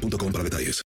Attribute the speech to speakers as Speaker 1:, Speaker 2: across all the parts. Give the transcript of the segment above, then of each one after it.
Speaker 1: para detalles.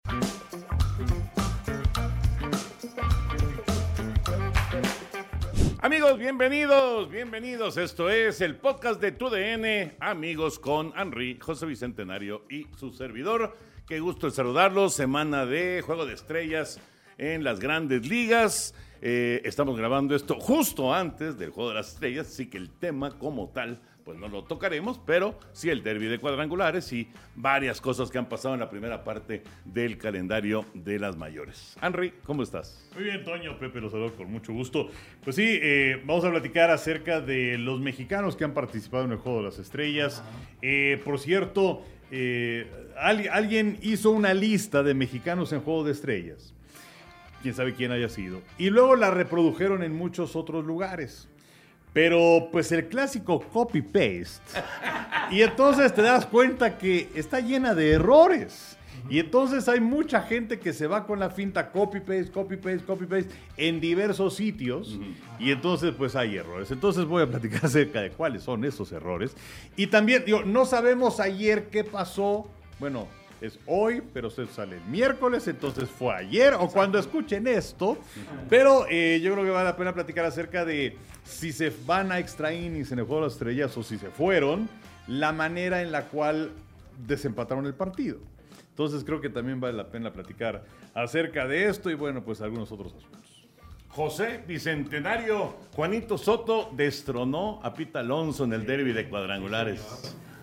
Speaker 2: Amigos, bienvenidos, bienvenidos. Esto es el podcast de TUDN, amigos con Henry, José Bicentenario y su servidor. Qué gusto saludarlos. Semana de Juego de Estrellas en las grandes ligas. Eh, estamos grabando esto justo antes del Juego de las Estrellas, así que el tema como tal pues no lo tocaremos, pero sí el derby de cuadrangulares y varias cosas que han pasado en la primera parte del calendario de las mayores. Henry, ¿cómo estás?
Speaker 3: Muy bien, Toño, Pepe, los saludo con mucho gusto. Pues sí, eh, vamos a platicar acerca de los mexicanos que han participado en el Juego de las Estrellas. Eh, por cierto, eh, alguien hizo una lista de mexicanos en Juego de Estrellas. Quién sabe quién haya sido. Y luego la reprodujeron en muchos otros lugares. Pero pues el clásico copy-paste. Y entonces te das cuenta que está llena de errores. Y entonces hay mucha gente que se va con la finta copy-paste, copy-paste, copy-paste en diversos sitios. Y entonces pues hay errores. Entonces voy a platicar acerca de cuáles son esos errores. Y también, digo, no sabemos ayer qué pasó. Bueno, es hoy, pero se sale el miércoles, entonces fue ayer o cuando escuchen esto. Pero eh, yo creo que vale la pena platicar acerca de si se van a extra innings en el juego de las estrellas o si se fueron, la manera en la cual desempataron el partido. Entonces creo que también vale la pena platicar acerca de esto y bueno, pues algunos otros asuntos.
Speaker 2: José Bicentenario, Juanito Soto destronó a Pita Alonso en el derby de cuadrangulares.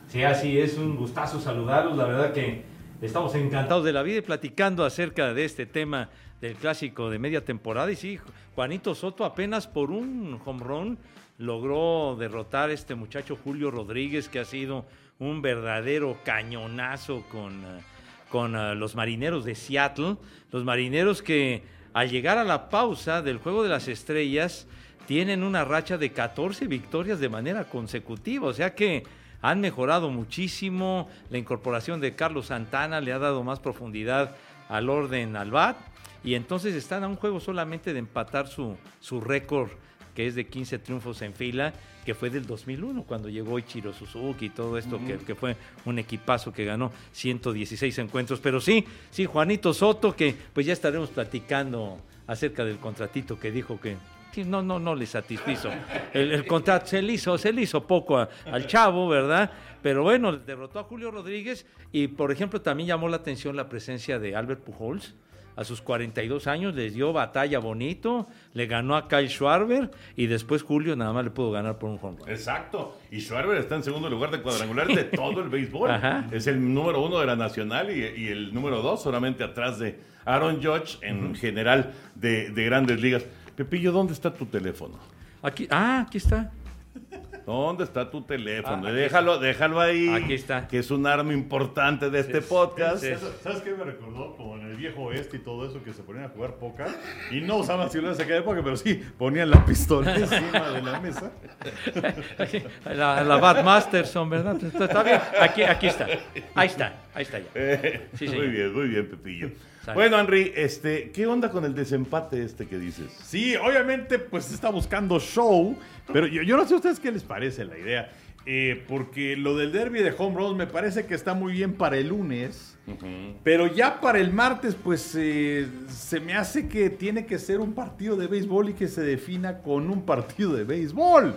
Speaker 4: Sí, así es, un gustazo saludarlos. La verdad que Estamos encantados de la vida y platicando acerca de este tema del clásico de media temporada. Y sí, Juanito Soto apenas por un home run logró derrotar a este muchacho Julio Rodríguez, que ha sido un verdadero cañonazo con, eh, con eh, los marineros de Seattle. Los marineros que al llegar a la pausa del Juego de las Estrellas tienen una racha de 14 victorias de manera consecutiva. O sea que han mejorado muchísimo. La incorporación de Carlos Santana le ha dado más profundidad al orden al BAT. Y entonces están a un juego solamente de empatar su, su récord, que es de 15 triunfos en fila, que fue del 2001, cuando llegó Ichiro Suzuki y todo esto, que, que, fue un equipazo que ganó 116 encuentros. Pero sí, sí, Juanito Soto, que pues ya estaremos platicando acerca del contratito que dijo que no, no, no le satisfizo. El, contrato se le hizo, se le hizo poco al chavo, ¿verdad? Pero bueno, derrotó a Julio Rodríguez y, por ejemplo, también llamó la atención la presencia de Albert Pujols. A sus 42 años les dio batalla bonito, le ganó a Kyle Schwarber y después Julio nada más le pudo ganar por un home
Speaker 2: Exacto. Y Schwarber está en segundo lugar de cuadrangular de todo el béisbol. Es el número uno de la nacional y, el número dos solamente atrás de Aaron Judge en general de, de grandes ligas. Pepillo, ¿dónde está tu teléfono?
Speaker 4: Aquí, ah, aquí está.
Speaker 2: ¿Dónde está tu teléfono? Ah, déjalo, déjalo ahí.
Speaker 4: Aquí está.
Speaker 2: Que es un arma importante de este podcast.
Speaker 3: ¿Sabes qué me recordó? Como en el viejo oeste y todo eso, que se ponían a jugar póker y no usaban celulares en aquella época, pero sí ponían la pistola encima de la mesa.
Speaker 4: La, la Bad Masterson, ¿verdad? Está bien. Aquí, aquí está. Ahí está. Ahí está ya.
Speaker 2: Eh, muy bien, muy bien, Pepillo. Bueno, Henry, este, ¿qué onda con el desempate este que dices?
Speaker 3: Sí, obviamente, pues está buscando show, pero yo, no sé a ustedes qué les parece la idea. Eh, porque lo del derby de home run me parece que está muy bien para el lunes, pero ya para el martes, pues eh, se me hace que tiene que ser un partido de béisbol y que se defina con un partido de béisbol.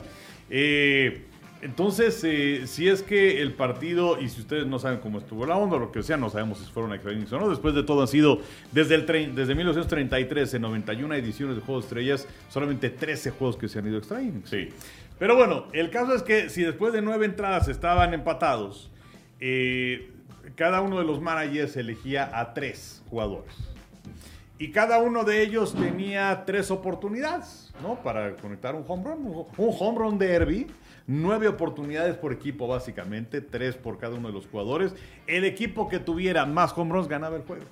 Speaker 3: Eh, entonces, eh, si es que el partido, y si ustedes no saben cómo estuvo la onda o lo que sea, no sabemos si fueron extra o no, después de todo han sido, desde, el desde 1933, en 91 ediciones de Juegos de Estrellas, solamente 13 juegos que se han ido extra.
Speaker 2: Sí.
Speaker 3: Pero bueno, el caso es que si después de nueve entradas estaban empatados, eh, cada uno de los managers elegía a tres jugadores. Y cada uno de ellos tenía tres oportunidades, ¿no? Para conectar un home run, un home run derby nueve oportunidades por equipo básicamente, tres por cada uno de los jugadores. El equipo que tuviera más home runs ganaba el juego.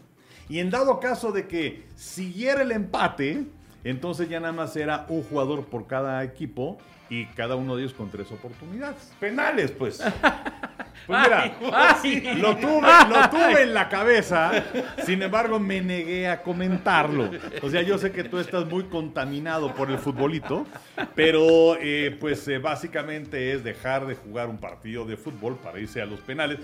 Speaker 3: Y en dado caso de que siguiera el empate, entonces ya nada más era un jugador por cada equipo y cada uno de ellos con tres oportunidades.
Speaker 2: Penales, pues.
Speaker 3: Pues mira,
Speaker 4: Ay.
Speaker 3: lo tuve, lo tuve en la cabeza, sin embargo me negué a comentarlo. O sea, yo sé que tú estás muy contaminado por el futbolito, pero eh, pues eh, básicamente es dejar de jugar un partido de fútbol para irse a los penales.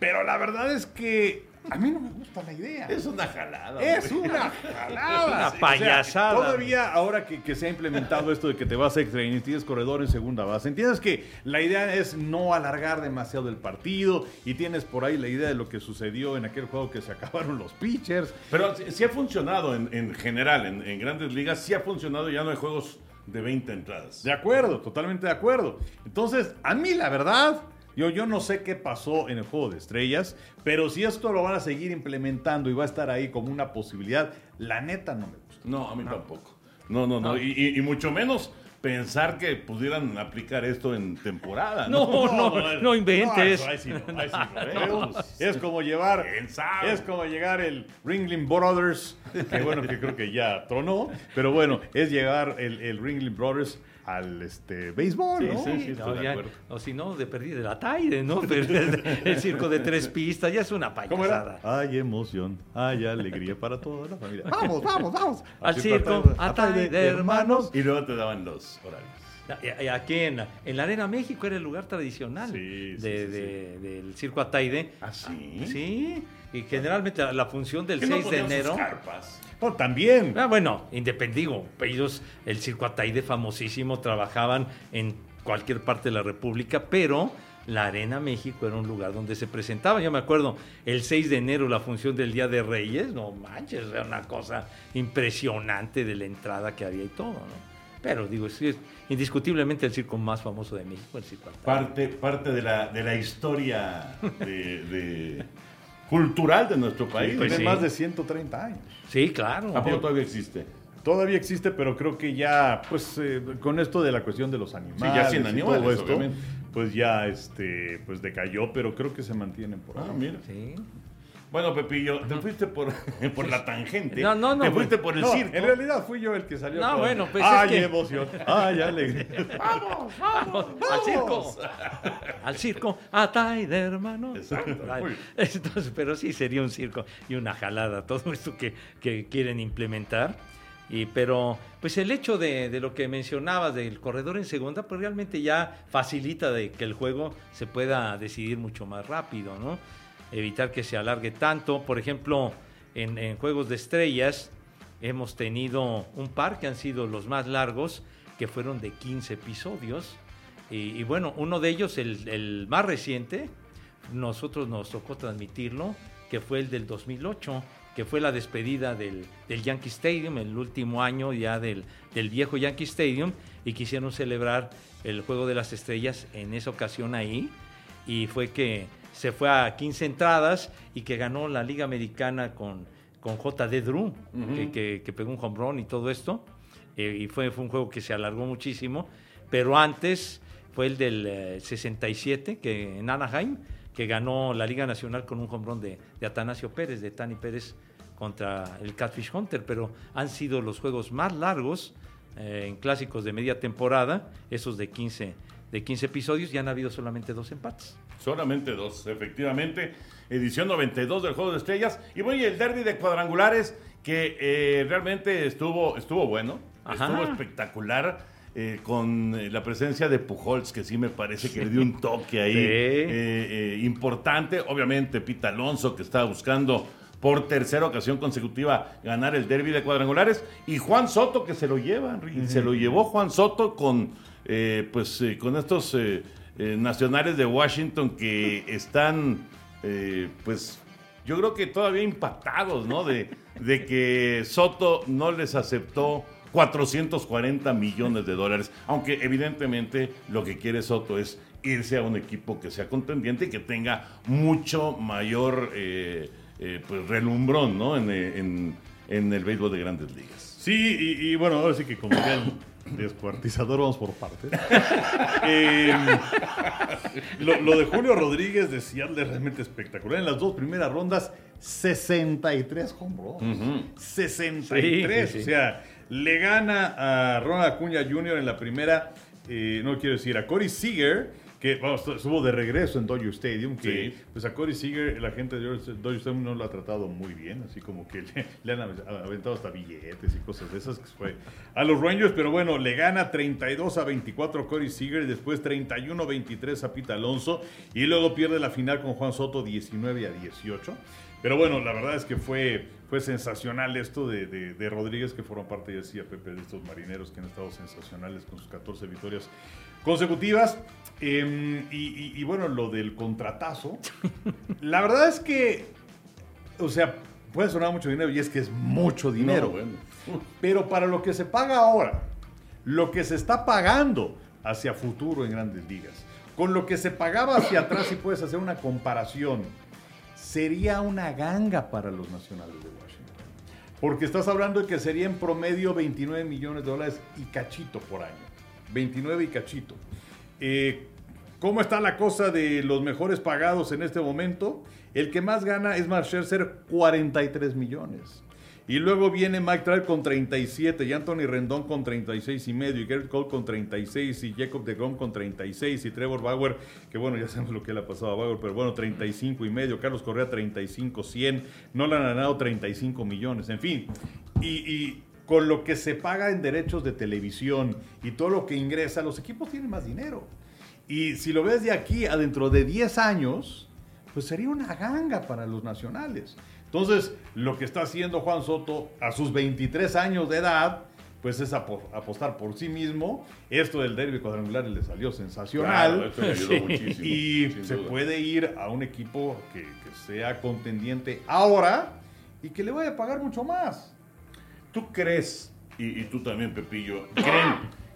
Speaker 3: Pero la verdad es que a mí no me gusta la idea.
Speaker 2: Es una jalada.
Speaker 3: Es
Speaker 2: güey.
Speaker 3: una jalada.
Speaker 4: Una
Speaker 3: O sea,
Speaker 4: payasada.
Speaker 3: todavía ahora que, que se ha implementado esto de que te vas a extra y tienes corredor en segunda base, entiendes que la idea es no alargar demasiado el partido y tienes por ahí la idea de lo que sucedió en aquel juego que se acabaron los pitchers.
Speaker 2: Pero sí, sí ha funcionado en, en general, en, en grandes ligas, sí ha funcionado, ya no hay juegos de 20 entradas.
Speaker 3: De acuerdo, totalmente de acuerdo. Entonces, a mí la verdad, yo, yo no sé qué pasó en el juego de estrellas, pero si esto lo van a seguir implementando y va a estar ahí como una posibilidad, la neta no me gusta.
Speaker 2: No, a mí tampoco. No, no, no. Y, y- y mucho menos pensar que pudieran aplicar esto en temporada.
Speaker 4: No, no, no, inventes.
Speaker 3: Es como llevar, es como llegar el Ringling Brothers, que bueno, que creo que ya tronó, pero bueno, es llevar el, el Ringling Brothers al este béisbol, ¿no?
Speaker 2: sí, sí, estoy
Speaker 4: No,
Speaker 2: de
Speaker 4: ya-
Speaker 2: acuerdo.
Speaker 4: o si no, de perder el Ataide, ¿no? Pero el, el circo de tres pistas ya es una
Speaker 3: ¿Cómo
Speaker 4: payasada.
Speaker 3: Hay emoción, hay alegría para toda la familia. Vamos, vamos, vamos.
Speaker 4: Al
Speaker 3: Así
Speaker 4: circo, Atay de hermanos.
Speaker 2: Y luego te daban los horarios.
Speaker 4: Y Aquí en, la- en la Arena México era el lugar tradicional
Speaker 3: Sí,
Speaker 4: de-
Speaker 3: sí, sí,
Speaker 4: de- del circo Ataide.
Speaker 2: ¿Ah, sí?
Speaker 4: Sí, y generalmente la, la función del
Speaker 2: ¿Qué no
Speaker 4: 6 de enero.
Speaker 2: carpas?
Speaker 3: No, también.
Speaker 4: Ah, bueno, independigo, ellos, el circo Ataide famosísimo, trabajaban en cualquier parte de la República, pero la Arena México era un lugar donde se presentaba. Yo me acuerdo, el 6 de enero, la función del Día de Reyes, no manches, era una cosa impresionante de la entrada que había y todo, ¿no? Pero digo, es indiscutiblemente el circo más famoso de México, el circo Ataide.
Speaker 2: Parte, parte de, la, de la historia de, de- cultural de nuestro país.
Speaker 4: pues
Speaker 3: Tiene
Speaker 4: sí.
Speaker 3: más de 130 años.
Speaker 4: Sí, claro.
Speaker 2: ¿A poco todavía existe?
Speaker 3: Todavía existe, pero creo que ya, pues, eh, con esto de la cuestión de los animales,
Speaker 2: ya sin
Speaker 3: y
Speaker 2: animales,
Speaker 3: todo esto,
Speaker 2: obviamente.
Speaker 3: pues ya, este, pues decayó, pero creo que se mantienen por ahí.
Speaker 2: Ah, mira.
Speaker 4: Sí.
Speaker 2: Bueno, Pepillo, te fuiste por, por la tangente.
Speaker 4: No, no, no,
Speaker 2: Te
Speaker 4: pues,
Speaker 2: fuiste por el
Speaker 3: No,
Speaker 2: circo.
Speaker 3: en realidad fui yo el que salió.
Speaker 4: No, bueno, pues
Speaker 3: Ay,
Speaker 4: es que-
Speaker 3: emoción. Ay, alegría.
Speaker 2: ¡Vamos, vamos!
Speaker 4: Al circo. Al circo. Ataide, hermano.
Speaker 2: Exacto.
Speaker 4: Entonces, pero sí sería un circo y una jalada todo esto que, que quieren implementar. Y, pero, pues el hecho de, de lo que mencionabas del corredor en segunda, pues realmente ya facilita de que el juego se pueda decidir mucho más rápido, ¿no? Evitar que se alargue tanto. Por ejemplo, en, en juegos de estrellas hemos tenido un par que han sido los más largos, que fueron de 15 episodios. Y, y bueno, uno de ellos, el, el más reciente, nosotros nos tocó transmitirlo, que fue el del 2008, que fue la despedida del, del Yankee Stadium, el último año ya del, del viejo Yankee Stadium, y quisieron celebrar el Juego de las Estrellas en esa ocasión ahí, y fue que se fue a 15 entradas y que ganó la Liga Americana con, con JD Drew, que, que- que pegó un home run y todo esto, eh, y fue, fue un juego que se alargó muchísimo, pero antes fue el del eh, 67, que en Anaheim, que ganó la Liga Nacional con un home run de, de Atanasio Pérez, de Tani Pérez contra el Catfish Hunter, pero han sido los juegos más largos eh, en clásicos de media temporada, esos de 15, de 15 episodios, y han habido solamente dos empates.
Speaker 2: Solamente dos, efectivamente. Edición 92 del Juego de Estrellas. Y bueno, y el derby de cuadrangulares, que eh, realmente estuvo, estuvo bueno,
Speaker 4: Ajá.
Speaker 2: estuvo espectacular. eh, con eh, la presencia de Pujols, que sí me parece que le dio un toque ahí
Speaker 4: Sí.
Speaker 2: eh, importante. Obviamente, Pita Alonso, que estaba buscando por tercera ocasión consecutiva ganar el derby de cuadrangulares. Y Juan Soto, que se lo lleva, se lo llevó Juan Soto con, eh, pues, eh, con estos eh, nacionales de Washington que están, eh, pues, yo creo que todavía impactados, ¿no? De, de que Soto no les aceptó 440 millones de dólares, aunque evidentemente lo que quiere Soto es irse a un equipo que sea contendiente y que tenga mucho mayor eh, pues relumbrón ¿no? en, en- en el béisbol de grandes ligas.
Speaker 3: Sí, y, bueno, ahora sí que como descuartizador, vamos por partes. Eh, lo, lo de Julio Rodríguez de Seattle es realmente espectacular. En las dos primeras rondas, 63 home runs. 63.
Speaker 4: Sí, sí, sí.
Speaker 3: O sea, le gana a Ronald Acuña Jr. en la primera, eh, no quiero decir, a Corey Seager, que vamos, estuvo de regreso en Dodger Stadium, que
Speaker 2: Sí.
Speaker 3: pues a Corey Seager, la gente de Dodger Stadium no lo ha tratado muy bien, así como que le, le han aventado hasta billetes y cosas de esas, que fue a los Rangers, pero bueno, le gana 32 a 24 a Corey Seager, después 31 a 23 a Pete Alonso, y luego pierde la final con Juan Soto 19 a 18. Pero bueno, la verdad es que fue, fue sensacional esto de, de- de Rodríguez, que fueron parte, ya decía Pepe, de estos marineros que han estado sensacionales con sus 14 victorias consecutivas. Eh, y, y- y bueno, lo del contratazo. La verdad es que, o sea, puede sonar mucho dinero y es que es mucho dinero.
Speaker 2: No, bueno.
Speaker 3: Pero para lo que se paga ahora, lo que se está pagando hacia futuro en grandes ligas, con lo que se pagaba hacia atrás, si puedes hacer una comparación, sería una ganga para los nacionales de Washington. Porque estás hablando de que sería en promedio 29 millones de dólares y cachito por año. 29 y cachito. Eh, ¿Cómo está la cosa de los mejores pagados en este momento? El que más gana es Mark Scherzer, 43 millones. Y luego viene Mike Trout con 37, y Anthony Rendón con 36 y medio, y Garrett Cole con 36, y Jacob DeGrom con 36, y Trevor Bauer, que bueno, ya sabemos lo que le ha pasado a Bauer, pero bueno, 35 y medio, Carlos Correa 35, 100, Nolan Arenado 35 millones, en fin. Y con lo que se paga en derechos de televisión y todo lo que ingresa, los equipos tienen más dinero. Y si lo ves de aquí a dentro de 10 años, pues sería una ganga para los nacionales. Entonces, lo que está haciendo Juan Soto a sus 23 años de edad, pues es apo- apostar por sí mismo. Esto del derby cuadrangular le salió sensacional.
Speaker 2: Claro, eso le ayudó muchísimo.
Speaker 3: Y se
Speaker 2: duda.
Speaker 3: puede ir a un equipo que, que sea contendiente ahora y que le vaya a pagar mucho más.
Speaker 2: ¿Tú crees, y, y tú también, Pepillo, creen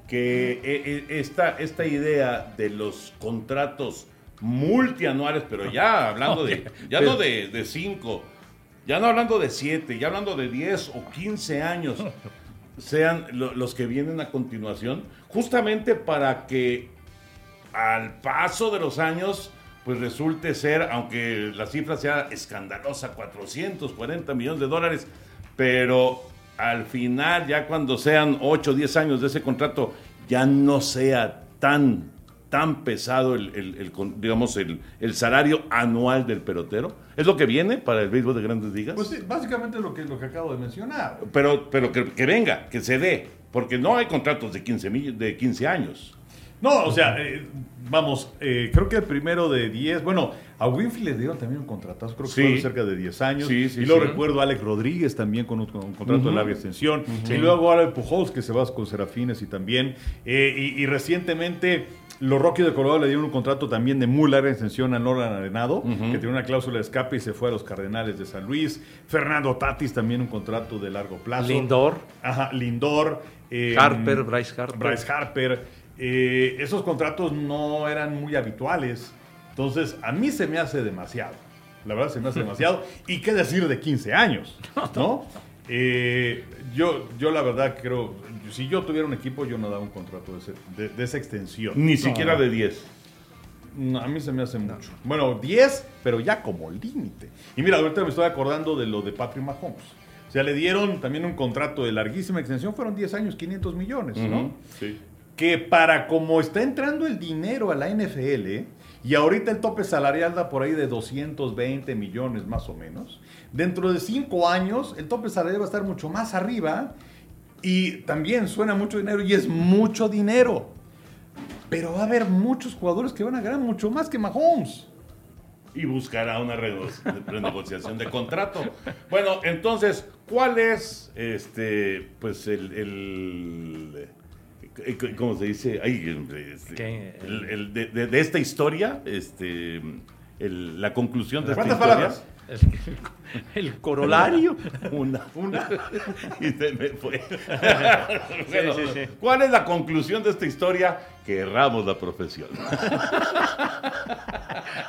Speaker 2: que eh, eh, esta, esta idea de los contratos multianuales, pero ya hablando de, ya no de, de cinco, ya no hablando de siete, ya hablando de 10 o 15 años, sean lo- los que vienen a continuación, justamente para que al paso de los años, pues resulte ser, aunque la cifra sea escandalosa, 440 millones de dólares, pero al final, ya cuando sean 8 o 10 años de ese contrato, ya no sea tan, tan pesado el, el- el con- digamos, el, el salario anual del pelotero. ¿Es lo que viene para el béisbol de grandes ligas?
Speaker 3: Pues sí, básicamente lo que, lo que acabo de mencionar.
Speaker 2: pero pero que, que venga, que se dé, porque no hay contratos de 15, mill- de 15 años.
Speaker 3: No, o sea, eh, vamos, eh, creo que el primero de 10, bueno, a Winfield le dieron también un contratazo, creo que
Speaker 2: Sí.
Speaker 3: fueron cerca de 10 años.
Speaker 2: Sí, sí,
Speaker 3: y
Speaker 2: sí.
Speaker 3: recuerdo a Alex Rodríguez también con un, con un contrato de larga extensión. Y luego ahora el Pujols que se va con Serafines y también. eh, y, y recientemente los Rockies de Colorado le dieron un contrato también de muy larga extensión a Nolan Arenado, que tiene una cláusula de escape y se fue a los Cardenales de San Luis. Fernando Tatis también un contrato de largo plazo.
Speaker 4: Lindor,
Speaker 3: Ajá, Lindor. eh,
Speaker 4: Harper, Bryce Harper.
Speaker 3: Bryce Harper. Eh, esos contratos no eran muy habituales. Entonces, a mí se me hace demasiado. La verdad, se me hace demasiado. Y qué decir de 15 años, ¿no? Eh, yo, yo, la verdad, creo. Si yo tuviera un equipo, yo no daba un contrato de, ese- de- de esa extensión.
Speaker 2: Ni
Speaker 3: No,
Speaker 2: siquiera de 10.
Speaker 3: No, a mí se me hace mucho. Bueno, 10, pero ya como límite. Y mira, ahorita me estoy acordando de lo de Patrick Mahomes. O sea, le dieron también un contrato de larguísima extensión, fueron 10 años, 500 millones, ¿no?
Speaker 2: Sí.
Speaker 3: Que para como está entrando el dinero a la NFL, y ahorita el tope salarial da por ahí de 220 millones más o menos, dentro de 5 años el tope salarial va a estar mucho más arriba y también suena mucho dinero y es mucho dinero. Pero va a haber muchos jugadores que van a ganar mucho más que Mahomes.
Speaker 2: y buscará una renegociación de contrato. Bueno, entonces, ¿cuál es este pues el, ¿cómo se dice? Ay, este,
Speaker 4: ¿Qué?
Speaker 2: el- el de, de- de esta historia, este el- la conclusión de esta
Speaker 3: ¿Cuántas
Speaker 2: historia.
Speaker 3: palabras?
Speaker 4: El, el corolario.
Speaker 2: Una, una. y se me fue.
Speaker 4: Sí,
Speaker 2: Bueno,
Speaker 4: sí, sí.
Speaker 2: ¿Cuál es la conclusión de esta historia? Que erramos la profesión.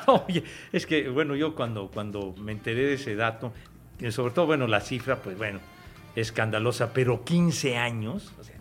Speaker 4: Oye, es que, bueno, yo cuando, cuando me enteré de ese dato, y sobre todo, bueno, la cifra, pues bueno, escandalosa, pero 15 años, o sea,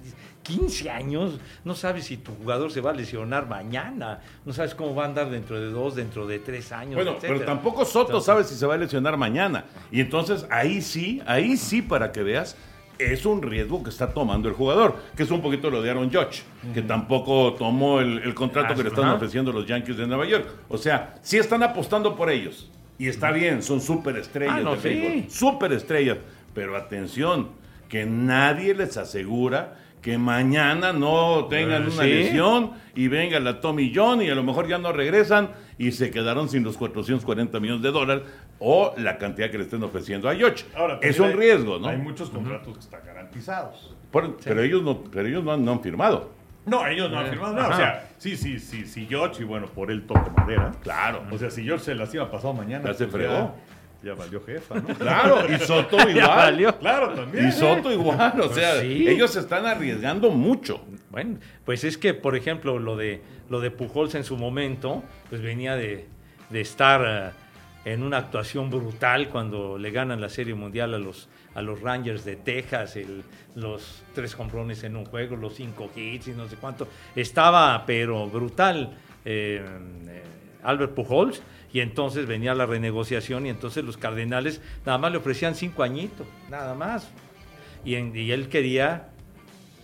Speaker 4: 15 años, no sabes si tu jugador se va a lesionar mañana, no sabes cómo va a andar dentro de dos, dentro de tres años.
Speaker 2: Bueno,
Speaker 4: etcétera.
Speaker 2: pero tampoco Soto
Speaker 4: Entonces,
Speaker 2: sabe si se va a lesionar mañana. Y entonces ahí sí, ahí sí, para que veas, es un riesgo que está tomando el jugador, que es un poquito lo de Aaron Judge, que tampoco tomó el, el contrato que le están ofreciendo los Yankees de Nueva York. O sea, sí están apostando por ellos. Y está bien, son súper estrellas
Speaker 4: Ah, no,
Speaker 2: del
Speaker 4: sí.
Speaker 2: béisbol, súper estrellas. Pero atención, que nadie les asegura que mañana no tengan
Speaker 4: Eh,
Speaker 2: una
Speaker 4: sí.
Speaker 2: lesión y venga la Tommy John y a lo mejor ya no regresan y se quedaron sin los 440 millones de dólares o la cantidad que le estén ofreciendo a Yoch.
Speaker 3: Ahora,
Speaker 2: es un
Speaker 3: hay-
Speaker 2: riesgo, ¿no?
Speaker 3: Hay muchos contratos que están garantizados.
Speaker 2: Por- pero ellos no, pero ellos no han, no han firmado.
Speaker 3: No, ellos no han firmado nada. O sea, sí, sí, sí, sí, George, y bueno, por él toco madera.
Speaker 2: Claro.
Speaker 3: O sea, si George se lastima pasado mañana.
Speaker 2: Ya se
Speaker 3: pues
Speaker 2: fregó.
Speaker 3: Ya, valió jefa, ¿no?
Speaker 2: Claro, y Soto
Speaker 4: Ya
Speaker 2: igual.
Speaker 4: valió.
Speaker 3: claro, también.
Speaker 2: Y Soto igual, o sea,
Speaker 4: sí.
Speaker 2: ellos se están arriesgando mucho.
Speaker 4: Bueno, pues es que, por ejemplo, lo de, lo de Pujols en su momento, pues venía de, de estar eh, en una actuación brutal cuando le ganan la Serie Mundial a los, a los Rangers de Texas, el- los tres comprones en un juego, los cinco hits y no sé cuánto. Estaba, pero brutal, eh, eh, Albert Pujols, y entonces venía la renegociación y entonces los Cardenales nada más le ofrecían cinco añitos, nada más. Y, en- y él quería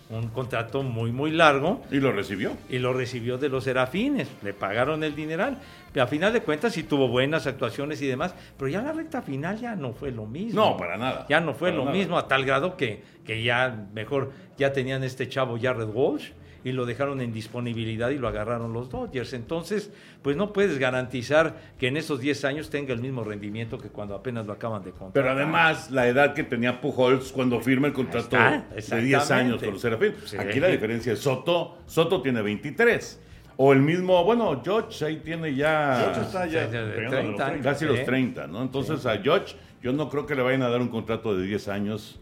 Speaker 4: un contrato muy, muy largo
Speaker 2: Y lo recibió.
Speaker 4: y lo recibió de los Serafines. Le pagaron el dineral. Pero a final de cuentas sí tuvo buenas actuaciones y demás, pero ya la recta final ya no fue lo mismo.
Speaker 2: No, para nada.
Speaker 4: Ya no fue
Speaker 2: Para
Speaker 4: lo
Speaker 2: nada.
Speaker 4: mismo a tal grado que, que ya mejor ya tenían este chavo Jared Walsh y lo dejaron en disponibilidad y lo agarraron los Dodgers. Entonces, pues no puedes garantizar que en esos 10 años tenga el mismo rendimiento que cuando apenas lo acaban de comprar.
Speaker 2: Pero además, la edad que tenía Pujols cuando firma el contrato de
Speaker 4: está,
Speaker 2: 10 años con los Serafines.
Speaker 4: Sí.
Speaker 2: Aquí la diferencia es Soto. Soto tiene 23. O el mismo, bueno, George ahí tiene ya
Speaker 3: George está ya
Speaker 4: Sí, sí, de
Speaker 3: pegando a los
Speaker 4: 30.
Speaker 3: 30.
Speaker 2: casi los 30, ¿no? Entonces a George yo no creo que le vayan a dar un contrato de 10 años.